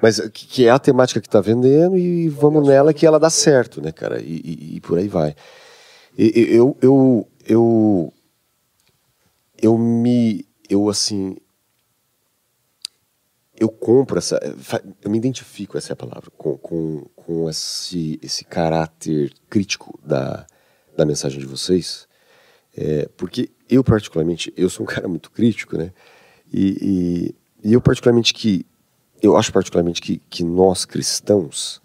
[SPEAKER 2] Mas que, que é a temática que está vendendo e vamos nela que ela dá certo, né, cara? E, e- e por aí vai. E- eu, eu, eu, eu me, eu assim, eu compro essa, fa- eu me identifico, essa é a palavra, com, com, com esse, esse caráter crítico da, da mensagem de vocês, é, porque eu particularmente, eu sou um (laughs) cara muito crítico, né? E, e, e eu particularmente que, eu acho particularmente que, que nós cristãos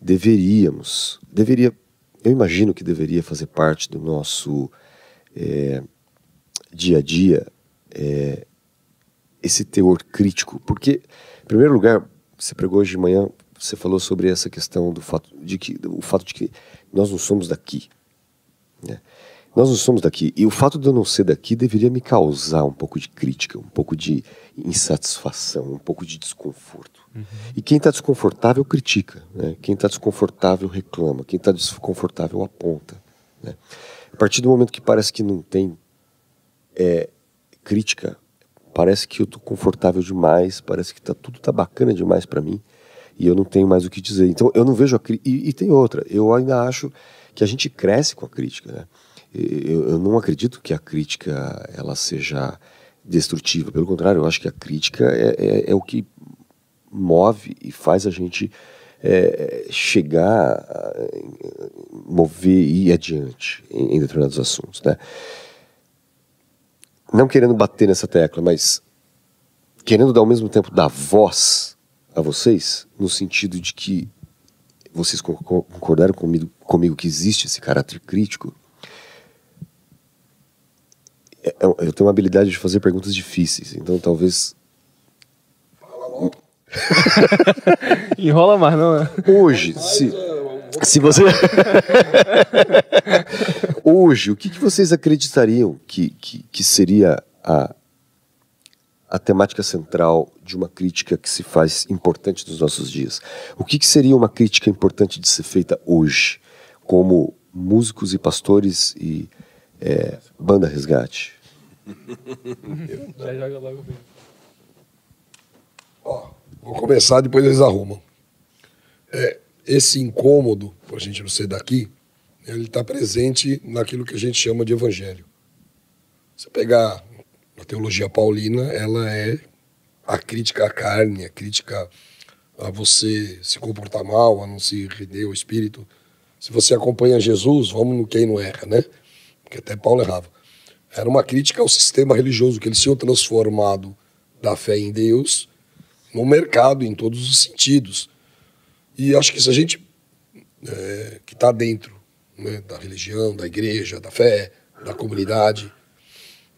[SPEAKER 2] deveríamos, deveria, eu imagino que deveria fazer parte do nosso é, dia a dia é, esse teor crítico, porque, em primeiro lugar, você pregou hoje de manhã, você falou sobre essa questão do fato de que, o fato de que nós não somos daqui, né? Nós não somos daqui. E o fato de eu não ser daqui deveria me causar um pouco de crítica, um pouco de insatisfação, um pouco de desconforto. E quem está desconfortável critica. Né? Quem está desconfortável reclama. Quem está desconfortável aponta. Né? A partir do momento que parece que não tem é, crítica, parece que eu estou confortável demais, parece que tá, tudo está bacana demais para mim e eu não tenho mais o que dizer. Então eu não vejo a crítica. E, e tem outra, eu ainda acho que a gente cresce com a crítica. Né? Eu, eu não acredito que a crítica ela seja destrutiva, pelo contrário, eu acho que a crítica é, é, é o que move e faz a gente é, chegar, a, mover e ir adiante em, em determinados assuntos. Né? Não querendo bater nessa tecla, mas querendo ao mesmo tempo dar voz a vocês, no sentido de que vocês con- con- concordaram comigo, comigo que existe esse caráter crítico. É- é- Eu tenho uma habilidade de fazer perguntas difíceis, então talvez (laughs)
[SPEAKER 1] Enrola mais, não, né?
[SPEAKER 2] hoje, se, se você. (laughs) hoje, o que, que vocês acreditariam que, que, que seria a, a temática central de uma crítica que se faz importante nos nossos dias? O que, que seria uma crítica importante de ser feita hoje, como músicos e pastores e é, banda resgate?
[SPEAKER 1] Já joga logo bem.
[SPEAKER 5] Ó, vou começar, depois eles arrumam. É, esse incômodo, por a gente não ser daqui, ele está presente naquilo que a gente chama de evangelho. Você pegar a teologia paulina, ela é a crítica à carne, a crítica a você se comportar mal, a não se render ao espírito. Se você acompanha Jesus, vamos no quem não erra, né? Porque até Paulo errava. Era uma crítica ao sistema religioso, que eles tinham transformado da fé em Deus no mercado, em todos os sentidos. E acho que se a gente é, que está dentro né, da religião, da igreja, da fé, da comunidade,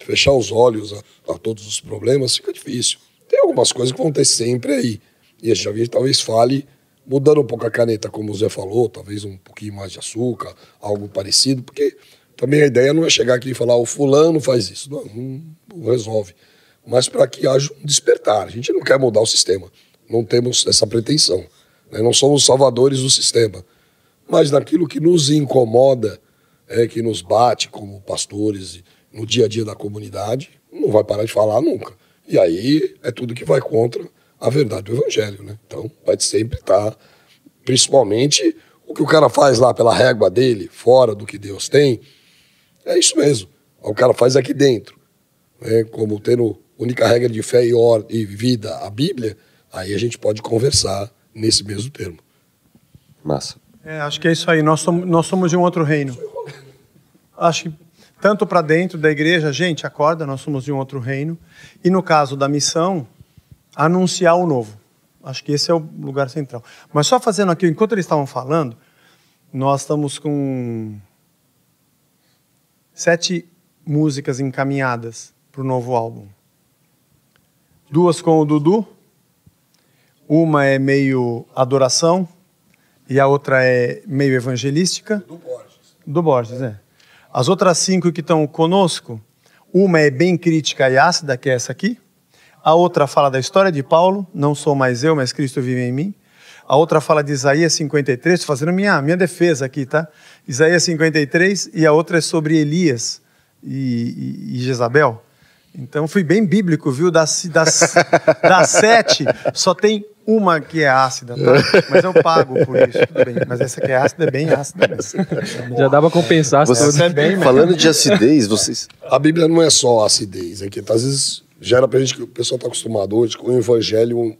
[SPEAKER 5] fechar os olhos a, a todos os problemas, fica difícil. Tem algumas coisas que vão ter sempre aí. E a gente talvez fale mudando um pouco a caneta, como o Zé falou, talvez um pouquinho mais de açúcar, algo parecido, porque também a ideia não é chegar aqui e falar o fulano faz isso. Não, não, não resolve. Mas para que haja um despertar. A gente não quer mudar o sistema. Não temos essa pretensão. Né? Não somos salvadores do sistema. Mas naquilo que nos incomoda, é, que nos bate como pastores no dia a dia da comunidade, não vai parar de falar nunca. E aí é tudo que vai contra a verdade do evangelho, né? Então vai sempre estar, tá, principalmente o que o cara faz lá pela régua dele, fora do que Deus tem, é isso mesmo. O cara faz aqui dentro, né? Como tendo única regra de fé e, or e vida a Bíblia, aí a gente pode conversar nesse mesmo termo.
[SPEAKER 2] Massa.
[SPEAKER 3] É, acho que é isso aí. Nós somos, nós somos de um outro reino. Acho que tanto para dentro da igreja, gente, acorda, nós somos de um outro reino. E no caso da missão, anunciar o novo. Acho que esse é o lugar central. Mas só fazendo aqui, enquanto eles estavam falando, nós estamos com sete músicas encaminhadas para o novo álbum. Duas com o Dudu, uma é meio adoração e a outra é meio evangelística.
[SPEAKER 5] Do Borges.
[SPEAKER 3] Do Borges, é. As outras cinco que estão conosco, uma é bem crítica e ácida, que é essa aqui. A outra fala da história de Paulo, não sou mais eu, mas Cristo vive em mim. A outra fala de Isaías 53, estou fazendo minha, minha defesa aqui, tá? Isaías 53, e a outra é sobre Elias e, e, e Jezabel. Então fui bem bíblico, viu? Das, das, (laughs) das sete, só tem uma que é ácida, tá? Mas eu pago por isso, tudo bem. Mas essa que é ácida é bem ácida mesmo. (laughs)
[SPEAKER 1] Já dá pra compensar.
[SPEAKER 2] Você, é bem, falando de acidez, vocês...
[SPEAKER 5] A Bíblia não é só acidez, é que às vezes gera pra gente que o pessoal está acostumado hoje com o evangelho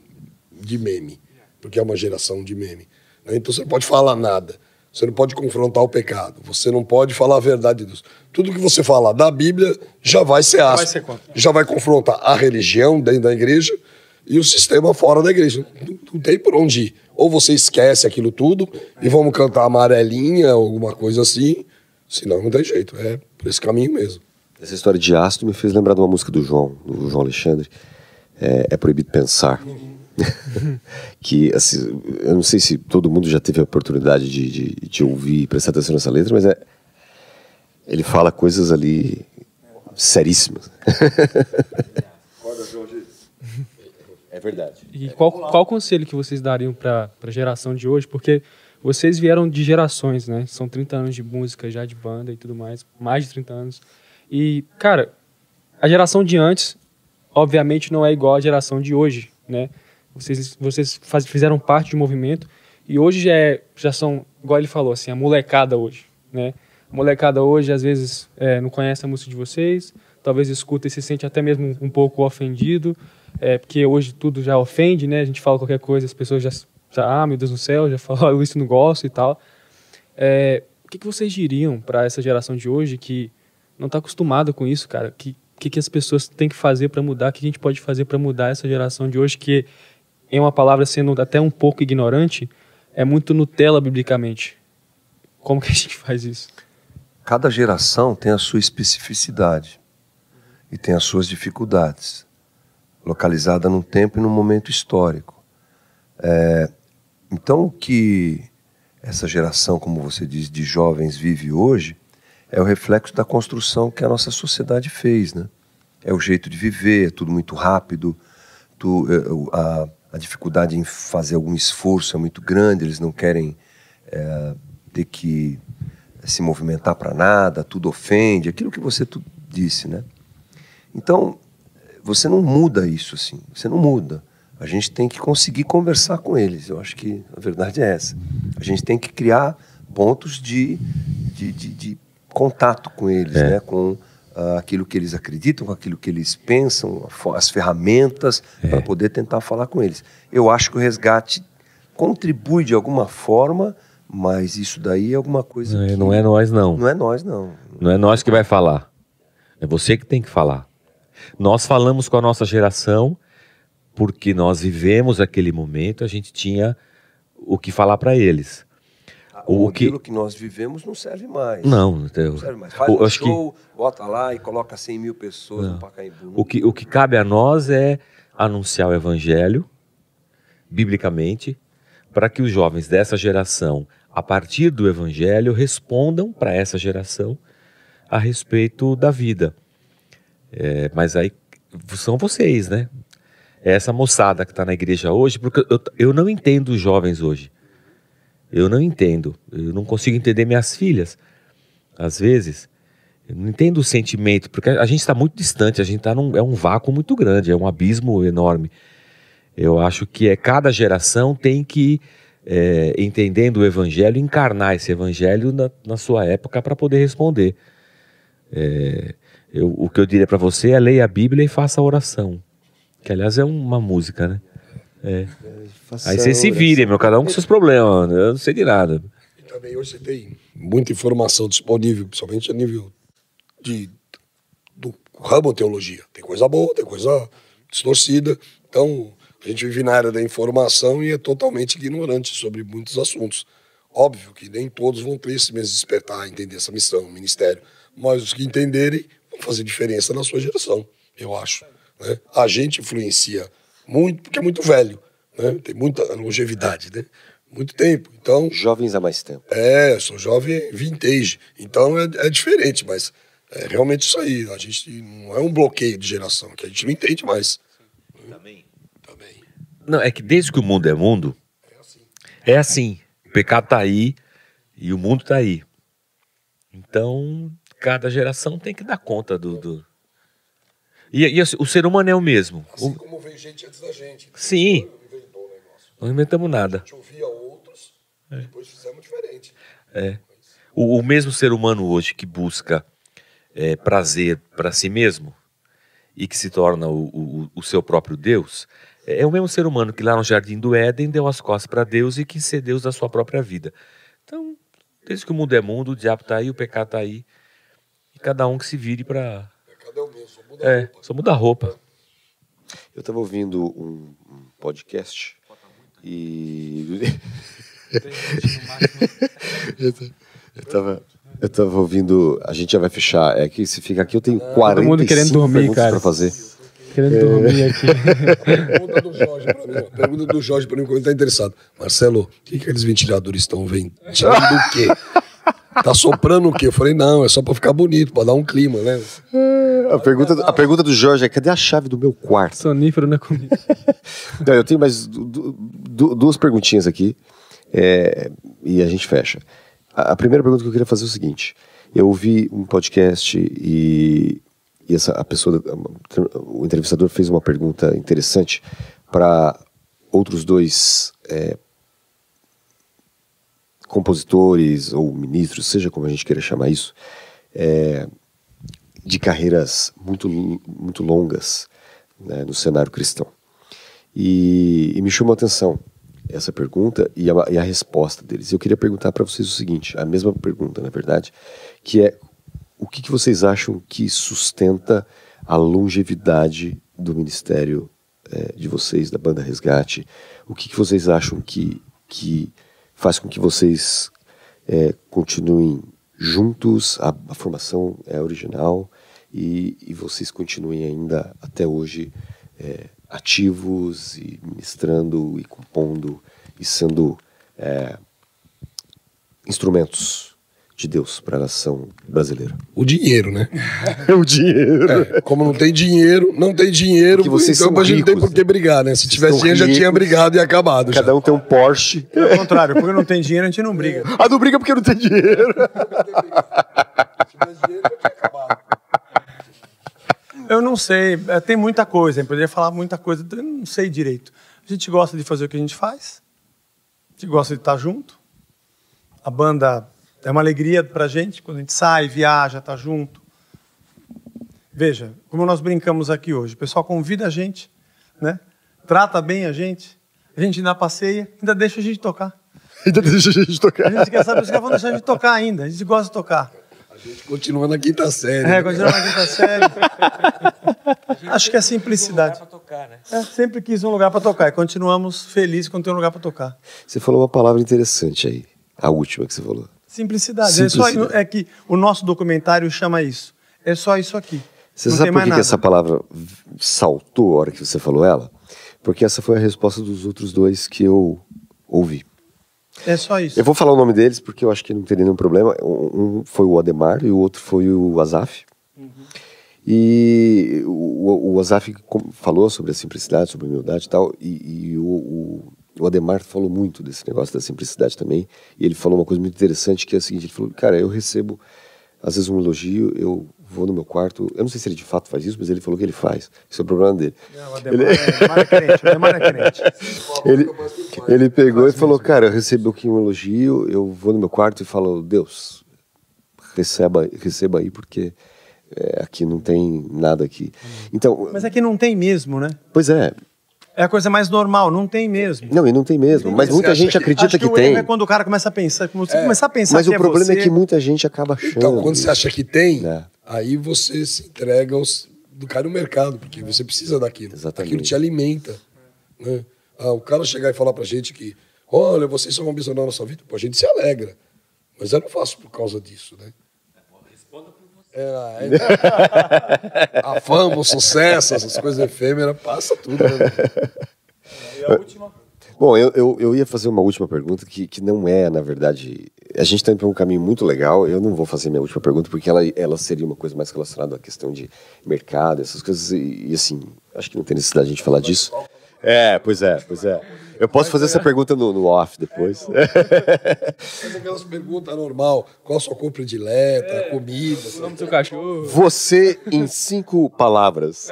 [SPEAKER 5] de meme, porque é uma geração de meme. Né? Então você não pode falar nada, você não pode confrontar o pecado, você não pode falar a verdade de Deus. Tudo que você falar da Bíblia já vai ser ácido, vai, ser já vai confrontar a religião dentro da igreja e o sistema fora da igreja. Não, não tem por onde ir. Ou você esquece aquilo tudo e vamos cantar amarelinha, alguma coisa assim, senão não tem jeito. É por esse caminho mesmo.
[SPEAKER 2] Essa história de ácido me fez lembrar de uma música do João, do João Alexandre. É, é proibido pensar. (laughs) que assim, eu não sei se todo mundo já teve a oportunidade de, de, de ouvir e prestar atenção nessa letra, mas é, ele fala coisas ali seríssimas. (laughs)
[SPEAKER 1] é verdade. E qual, qual conselho que vocês dariam para a geração de hoje? Porque vocês vieram de gerações, né? São 30 anos de música já, de banda e tudo mais, mais de 30 anos. E, cara, a geração de antes, obviamente, não é igual à geração de hoje, né? Vocês, vocês faz, fizeram parte do movimento e hoje já, é, já são, igual ele falou, assim, a molecada hoje, né? A molecada hoje, às vezes, é, não conhece a música de vocês, talvez escuta e se sente até mesmo um pouco ofendido, é, porque hoje tudo já ofende, né? A gente fala qualquer coisa, as pessoas já, já ah, meu Deus do céu, já (laughs) falam isso, não gosto e tal. É, o que, que vocês diriam para essa geração de hoje que não está acostumado com isso, cara. O que, que, que as pessoas têm que fazer para mudar? O que a gente pode fazer para mudar essa geração de hoje que, em uma palavra sendo até um pouco ignorante, é muito Nutella biblicamente? Como que a gente faz isso?
[SPEAKER 6] Cada geração tem a sua especificidade e tem as suas dificuldades, localizada num tempo e num momento histórico. É, então, o que essa geração, como você diz, de jovens vive hoje, é o reflexo da construção que a nossa sociedade fez, né? É o jeito de viver, é tudo muito rápido, tu, é, a, a, dificuldade em fazer algum esforço é muito grande, eles não querem é, ter que se movimentar para nada, tudo ofende, aquilo que você disse, né? Então, você não muda isso assim, você não muda. A gente tem que conseguir conversar com eles, eu acho que a verdade é essa. A gente tem que criar pontos de, de, de, de contato com eles, é. né? com uh, aquilo que eles acreditam, com aquilo que eles pensam, as ferramentas é. para poder tentar falar com eles. Eu acho que o resgate contribui de alguma forma, mas isso daí é alguma coisa.
[SPEAKER 4] Não, é, que... não é nós, não.
[SPEAKER 6] Não é nós, não.
[SPEAKER 4] Não é nós que vai falar. É você que tem que falar. Nós falamos com a nossa geração porque nós vivemos aquele momento, a gente tinha o que falar para eles.
[SPEAKER 6] O,
[SPEAKER 4] O que-
[SPEAKER 6] que... nós vivemos não serve mais.
[SPEAKER 4] Não,
[SPEAKER 6] Não serve mais. Faz
[SPEAKER 4] o-
[SPEAKER 6] um
[SPEAKER 4] acho que
[SPEAKER 6] show, bota lá e coloca 100 mil pessoas no Pacaembu.
[SPEAKER 4] o que, o que cabe a nós é anunciar o evangelho, biblicamente, para que os jovens dessa geração, a partir do evangelho, respondam para essa geração a respeito da vida. É, mas aí são vocês, né? É essa moçada que está na igreja hoje, porque eu, eu não entendo os jovens hoje. Eu não entendo. Eu não consigo entender minhas filhas. Às vezes, eu não entendo o sentimento, porque a gente está muito distante, a gente está num é um vácuo muito grande, é um abismo enorme. Eu acho que é cada geração tem que, é, entendendo o evangelho, encarnar esse evangelho na, na sua época para poder responder. É, eu- o que eu diria para você é leia a Bíblia e faça a oração. Que aliás é uma música, né? É. Aí você se vire, meu, cada um com seus problemas. Eu não sei de nada.
[SPEAKER 5] E também hoje você tem muita informação disponível, principalmente a nível de, do ramo teologia. Tem coisa boa, tem coisa distorcida. Então, a gente vive na área da informação e é totalmente ignorante sobre muitos assuntos. Óbvio que nem todos vão ter esse mesmo despertar, entender essa missão, ministério. Mas os que entenderem vão fazer diferença na sua geração, eu acho. né? A gente influencia muito, porque é muito velho. Né? Tem muita longevidade, né? Muito tempo. Então,
[SPEAKER 2] Jovens há mais tempo.
[SPEAKER 5] é, eu sou jovem vintage. Então é, é diferente, mas é realmente isso aí. A gente não é um bloqueio de geração, que a gente não entende mais. Também. Também.
[SPEAKER 4] Não, é que desde que o mundo é mundo, é assim. O pecado tá aí e o mundo tá aí. Então, cada geração tem que dar conta do. do- E, e assim, o ser humano é o mesmo.
[SPEAKER 5] Assim
[SPEAKER 4] O-
[SPEAKER 5] como veio gente antes da gente.
[SPEAKER 4] Sim,
[SPEAKER 5] Inventou o negócio.
[SPEAKER 4] não inventamos
[SPEAKER 5] A
[SPEAKER 4] nada.
[SPEAKER 5] gente ouvia outros, depois fizemos diferente.
[SPEAKER 4] O, o mesmo ser humano hoje que busca é, prazer para si mesmo e que se torna o, o- o seu próprio Deus, é o mesmo ser humano que lá no Jardim do Éden deu as costas para Deus e quis ser Deus da sua própria vida. Então, desde que o mundo é mundo, o diabo está aí, o pecado está aí, e cada um que se vire para.
[SPEAKER 5] Cadê o meu? Só muda
[SPEAKER 4] É,
[SPEAKER 5] roupa.
[SPEAKER 4] só muda a roupa.
[SPEAKER 2] Eu estava ouvindo um, um podcast e. (laughs) eu tava, eu tava ouvindo. A gente já vai fechar. É que se fica aqui, eu tenho 40
[SPEAKER 1] mundo querendo dormir, cara.
[SPEAKER 2] para fazer.
[SPEAKER 1] Querendo dormir aqui. (laughs)
[SPEAKER 5] Pergunta do Jorge pra mim. ó. Pergunta do Jorge pra mim quando tá interessado. Marcelo, o que, que aqueles ventiladores estão ventilando do quê? Tá soprando o quê? Eu falei, não, é só pra ficar bonito, pra dar um clima, né?
[SPEAKER 2] A pergunta, a pergunta do Jorge é: cadê a chave do meu quarto?
[SPEAKER 1] Sonífero na comida. (laughs)
[SPEAKER 2] Não, eu tenho mais du- du- du- duas perguntinhas aqui é, e a gente fecha. A, a primeira pergunta que eu queria fazer é o seguinte: eu ouvi um podcast e, e essa, a pessoa, o entrevistador fez uma pergunta interessante para outros dois é, compositores ou ministros, seja como a gente queira chamar isso, é, de carreiras muito, muito longas né, no cenário cristão. E, e me chamou a atenção essa pergunta e a, e a resposta deles. Eu queria perguntar para vocês o seguinte, a mesma pergunta, na verdade, que é o que, que vocês acham que sustenta a longevidade do ministério eh, de vocês, da banda Resgate? O que, que vocês acham que, que faz com que vocês eh, continuem juntos, a, a formação é original e, e vocês continuem ainda até hoje eh, ativos e ministrando e compondo e sendo eh, instrumentos de Deus para a nação brasileira.
[SPEAKER 5] O dinheiro, né?
[SPEAKER 2] É (laughs) o dinheiro.
[SPEAKER 5] É, como não tem dinheiro, não tem dinheiro, então a gente não tem
[SPEAKER 2] ricos,
[SPEAKER 5] por que brigar, né? Se
[SPEAKER 2] Vocês
[SPEAKER 5] tivesse dinheiro, já tinha
[SPEAKER 2] ricos.
[SPEAKER 5] brigado e acabado. já.
[SPEAKER 2] Cada um tem um Porsche.
[SPEAKER 3] Pelo contrário, porque não tem dinheiro, a gente não briga.
[SPEAKER 2] Ah, não briga porque não tem dinheiro. (laughs)
[SPEAKER 5] Se tivesse dinheiro, já tinha acabado.
[SPEAKER 3] Eu não sei, é, tem muita coisa, eu poderia falar muita coisa, eu não sei direito. A gente gosta de fazer o que a gente faz, a gente gosta de estar junto. A banda é uma alegria pra gente quando a gente sai, viaja, tá junto. Veja, como nós brincamos aqui hoje, o pessoal convida a gente, né? Trata bem a gente, a gente ainda passeia, ainda deixa a gente tocar. (laughs)
[SPEAKER 2] Ainda deixa a gente
[SPEAKER 3] A
[SPEAKER 2] tocar.
[SPEAKER 3] gente quer saber, caras vão deixar a gente tocar ainda, a gente gosta de tocar.
[SPEAKER 5] Continua na quinta série.
[SPEAKER 3] É,
[SPEAKER 5] né?
[SPEAKER 3] continua na quinta série. (laughs) Acho que é simplicidade. É, sempre quis um lugar para tocar e continuamos felizes quando tem um lugar para tocar.
[SPEAKER 2] Você falou uma palavra interessante aí, A última que você falou.
[SPEAKER 3] Simplicidade. É, só-
[SPEAKER 2] Simplicidade.
[SPEAKER 3] é que o nosso documentário chama isso. É só isso aqui.
[SPEAKER 2] Você
[SPEAKER 3] Não
[SPEAKER 2] sabe
[SPEAKER 3] tem
[SPEAKER 2] por que, essa palavra saltou a hora que você falou ela? Porque essa foi a resposta dos outros dois que eu ouvi.
[SPEAKER 3] É só isso.
[SPEAKER 2] Eu vou falar o nome deles porque eu acho que não teria nenhum problema. Um foi o Ademar e o outro foi o Azaf. E o, o Azaf com- falou sobre a simplicidade, sobre a humildade e tal. E, e o, o, o Ademar falou muito desse negócio da simplicidade também. E ele falou uma coisa muito interessante que é o seguinte: ele falou, cara, eu recebo às vezes um elogio, eu vou no meu quarto. Eu não sei se ele de fato faz isso, mas ele falou que ele faz. Isso é o problema dele.
[SPEAKER 3] Não, o Ademar é- o Ademar é crente. o Ademar é crente.
[SPEAKER 2] Ele, ele pegou e falou, cara, eu recebo aqui um elogio, eu vou no meu quarto e falo, Deus, receba, receba aí, porque é, aqui não tem nada aqui. Então,
[SPEAKER 3] Mas aqui não tem mesmo, né?
[SPEAKER 2] pois é,
[SPEAKER 3] É a coisa mais normal, não tem mesmo.
[SPEAKER 2] não, e não tem mesmo, mas
[SPEAKER 5] Você
[SPEAKER 2] muita gente
[SPEAKER 5] que-
[SPEAKER 2] acredita
[SPEAKER 3] Acho
[SPEAKER 2] que,
[SPEAKER 3] o
[SPEAKER 2] tem.
[SPEAKER 3] é quando o cara começa a pensar. Quando você começar a pensar
[SPEAKER 2] Mas
[SPEAKER 3] que
[SPEAKER 2] o problema
[SPEAKER 3] você,
[SPEAKER 2] é que muita gente acaba achando.
[SPEAKER 5] Então, quando você acha que tem,
[SPEAKER 2] É.
[SPEAKER 5] aí você se entrega aos, do cara no mercado, porque você precisa daquilo.
[SPEAKER 2] Exatamente.
[SPEAKER 5] Aquilo te alimenta. Né? Ah, o cara chegar e falar pra gente que, olha, vocês são abençoados na nossa vida, pô, a gente se alegra. Mas eu não faço por causa disso, né? É, é- a fama, o sucesso, essas coisas efêmeras, passa tudo. Né?
[SPEAKER 2] Bom, eu, eu, eu ia fazer uma última pergunta que, que não é, na verdade. A gente está indo para um caminho muito legal. Eu não vou fazer minha última pergunta porque ela, ela seria uma coisa mais relacionada à questão de mercado, essas coisas. E, e, assim, acho que não tem necessidade de a gente falar disso. É, pois é, pois é. Eu posso fazer essa pergunta no, no off depois.
[SPEAKER 5] Faz (laughs) aquelas perguntas normal, qual a sua cor predileta, comida.
[SPEAKER 1] O nome do seu cachorro.
[SPEAKER 2] Você em cinco palavras.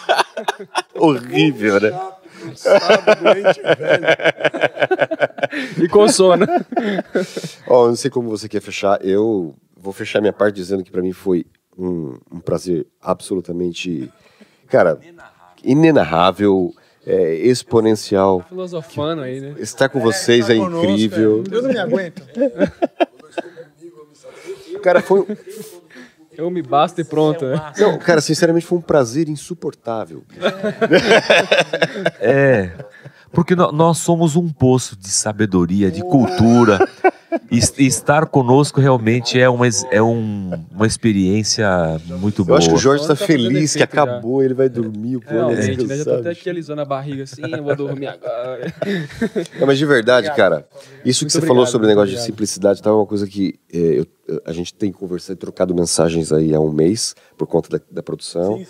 [SPEAKER 2] (laughs) Horrível, né?
[SPEAKER 5] Cansado, doente, velho.
[SPEAKER 1] E com sono.
[SPEAKER 2] Ó, eu não sei como você quer fechar. Eu vou fechar minha parte dizendo que para mim foi um, um prazer absolutamente, cara, inenarrável, é, exponencial.
[SPEAKER 1] Filosofando aí, né?
[SPEAKER 2] Estar com vocês é,
[SPEAKER 3] Tá conosco,
[SPEAKER 2] incrível.
[SPEAKER 3] é. Eu não me aguento. (laughs)
[SPEAKER 2] Cara, foi,
[SPEAKER 1] Eu me basta e pronto, né?
[SPEAKER 2] não, cara, sinceramente foi um prazer insuportável.
[SPEAKER 4] É, porque nó- nós somos um poço de sabedoria, de cultura. (laughs) E es- e estar conosco realmente é uma, é um- uma experiência muito
[SPEAKER 2] Eu
[SPEAKER 4] boa.
[SPEAKER 2] acho que o Jorge está
[SPEAKER 1] Tá
[SPEAKER 2] feliz que acabou, ele vai dormir. o plano é
[SPEAKER 1] né? Já tô até aqui alisando a barriga assim, eu vou dormir agora. (laughs)
[SPEAKER 2] Não, mas de verdade, cara, isso que
[SPEAKER 1] Muito
[SPEAKER 2] você
[SPEAKER 1] obrigado,
[SPEAKER 2] falou sobre o negócio de
[SPEAKER 1] obrigado.
[SPEAKER 2] simplicidade tá, é uma coisa que é, eu- eu- a gente tem conversado, trocado mensagens aí há um mês por conta da, da produção.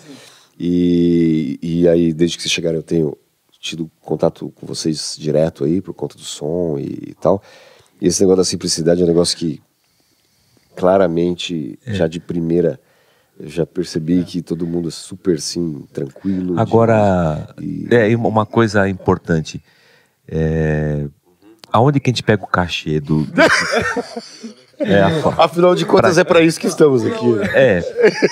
[SPEAKER 2] E, e aí, desde que vocês chegaram, eu tenho tido contato com vocês direto aí por conta do som e, e tal. E esse negócio da simplicidade é um negócio que claramente,
[SPEAKER 4] É.
[SPEAKER 2] já de primeira, eu já percebi que todo mundo é super, assim, tranquilo. de-
[SPEAKER 4] Agora,
[SPEAKER 2] e-
[SPEAKER 4] é e uma coisa importante. É, aonde que a gente pega o cachê do. (laughs) (laughs) é, a fa-
[SPEAKER 2] Afinal de contas, é para isso que estamos aqui.
[SPEAKER 4] é,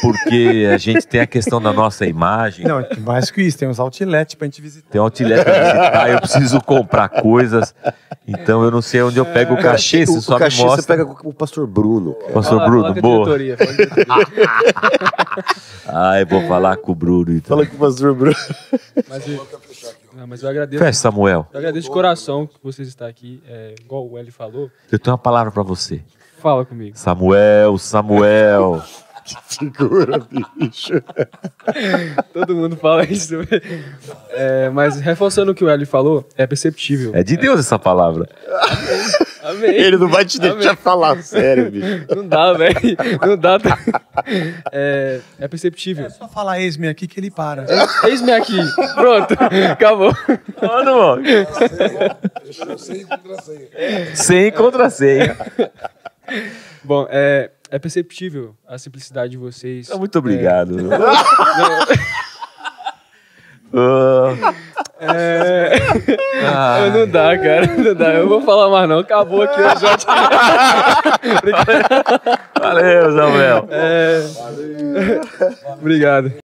[SPEAKER 4] porque a gente tem a questão da nossa imagem.
[SPEAKER 3] Não, mais que isso, tem uns outlet pra gente visitar.
[SPEAKER 4] Tem um outlet pra visitar, eu preciso comprar coisas. Então eu não sei onde eu pego o cachê, você
[SPEAKER 2] o,
[SPEAKER 4] só
[SPEAKER 2] o cachê
[SPEAKER 4] me mostra.
[SPEAKER 2] você pega com o pastor Bruno.
[SPEAKER 4] Pastor
[SPEAKER 1] Fala-
[SPEAKER 4] Bruno,
[SPEAKER 1] fala a
[SPEAKER 4] boa.
[SPEAKER 1] diretoria, fala a diretoria.
[SPEAKER 4] Ai, vou falar com o Bruno então.
[SPEAKER 2] Fala com o pastor Bruno.
[SPEAKER 1] Mas eu, não, mas eu agradeço.
[SPEAKER 4] Fecha, Samuel.
[SPEAKER 1] Eu agradeço de coração que vocês estão aqui. É, igual o Eli falou.
[SPEAKER 4] Eu tenho uma palavra pra você.
[SPEAKER 1] Fala comigo.
[SPEAKER 4] Samuel, Samuel. (laughs)
[SPEAKER 2] Segura, bicho. (laughs)
[SPEAKER 1] Todo mundo fala isso. É, mas reforçando o que o Eli falou, é perceptível.
[SPEAKER 4] É de Deus essa palavra.
[SPEAKER 1] Amém.
[SPEAKER 2] Ele não vai te deixar falar sério, bicho.
[SPEAKER 1] Não dá, velho. Não dá. É, é perceptível.
[SPEAKER 3] Só falar ex-me aqui que ele para.
[SPEAKER 1] Eis-me aqui. Pronto. Acabou.
[SPEAKER 4] Mano, mano.
[SPEAKER 5] Sem contrassenha.
[SPEAKER 4] Sem contrassenha. (laughs)
[SPEAKER 1] Bom, é, é perceptível a simplicidade de vocês.
[SPEAKER 4] Muito obrigado.
[SPEAKER 1] É, (laughs)
[SPEAKER 4] Ah,
[SPEAKER 1] não dá, cara. Não dá. Eu vou falar mais não. Acabou aqui o Jorge.
[SPEAKER 4] valeu, Samuel.
[SPEAKER 1] É... Obrigado.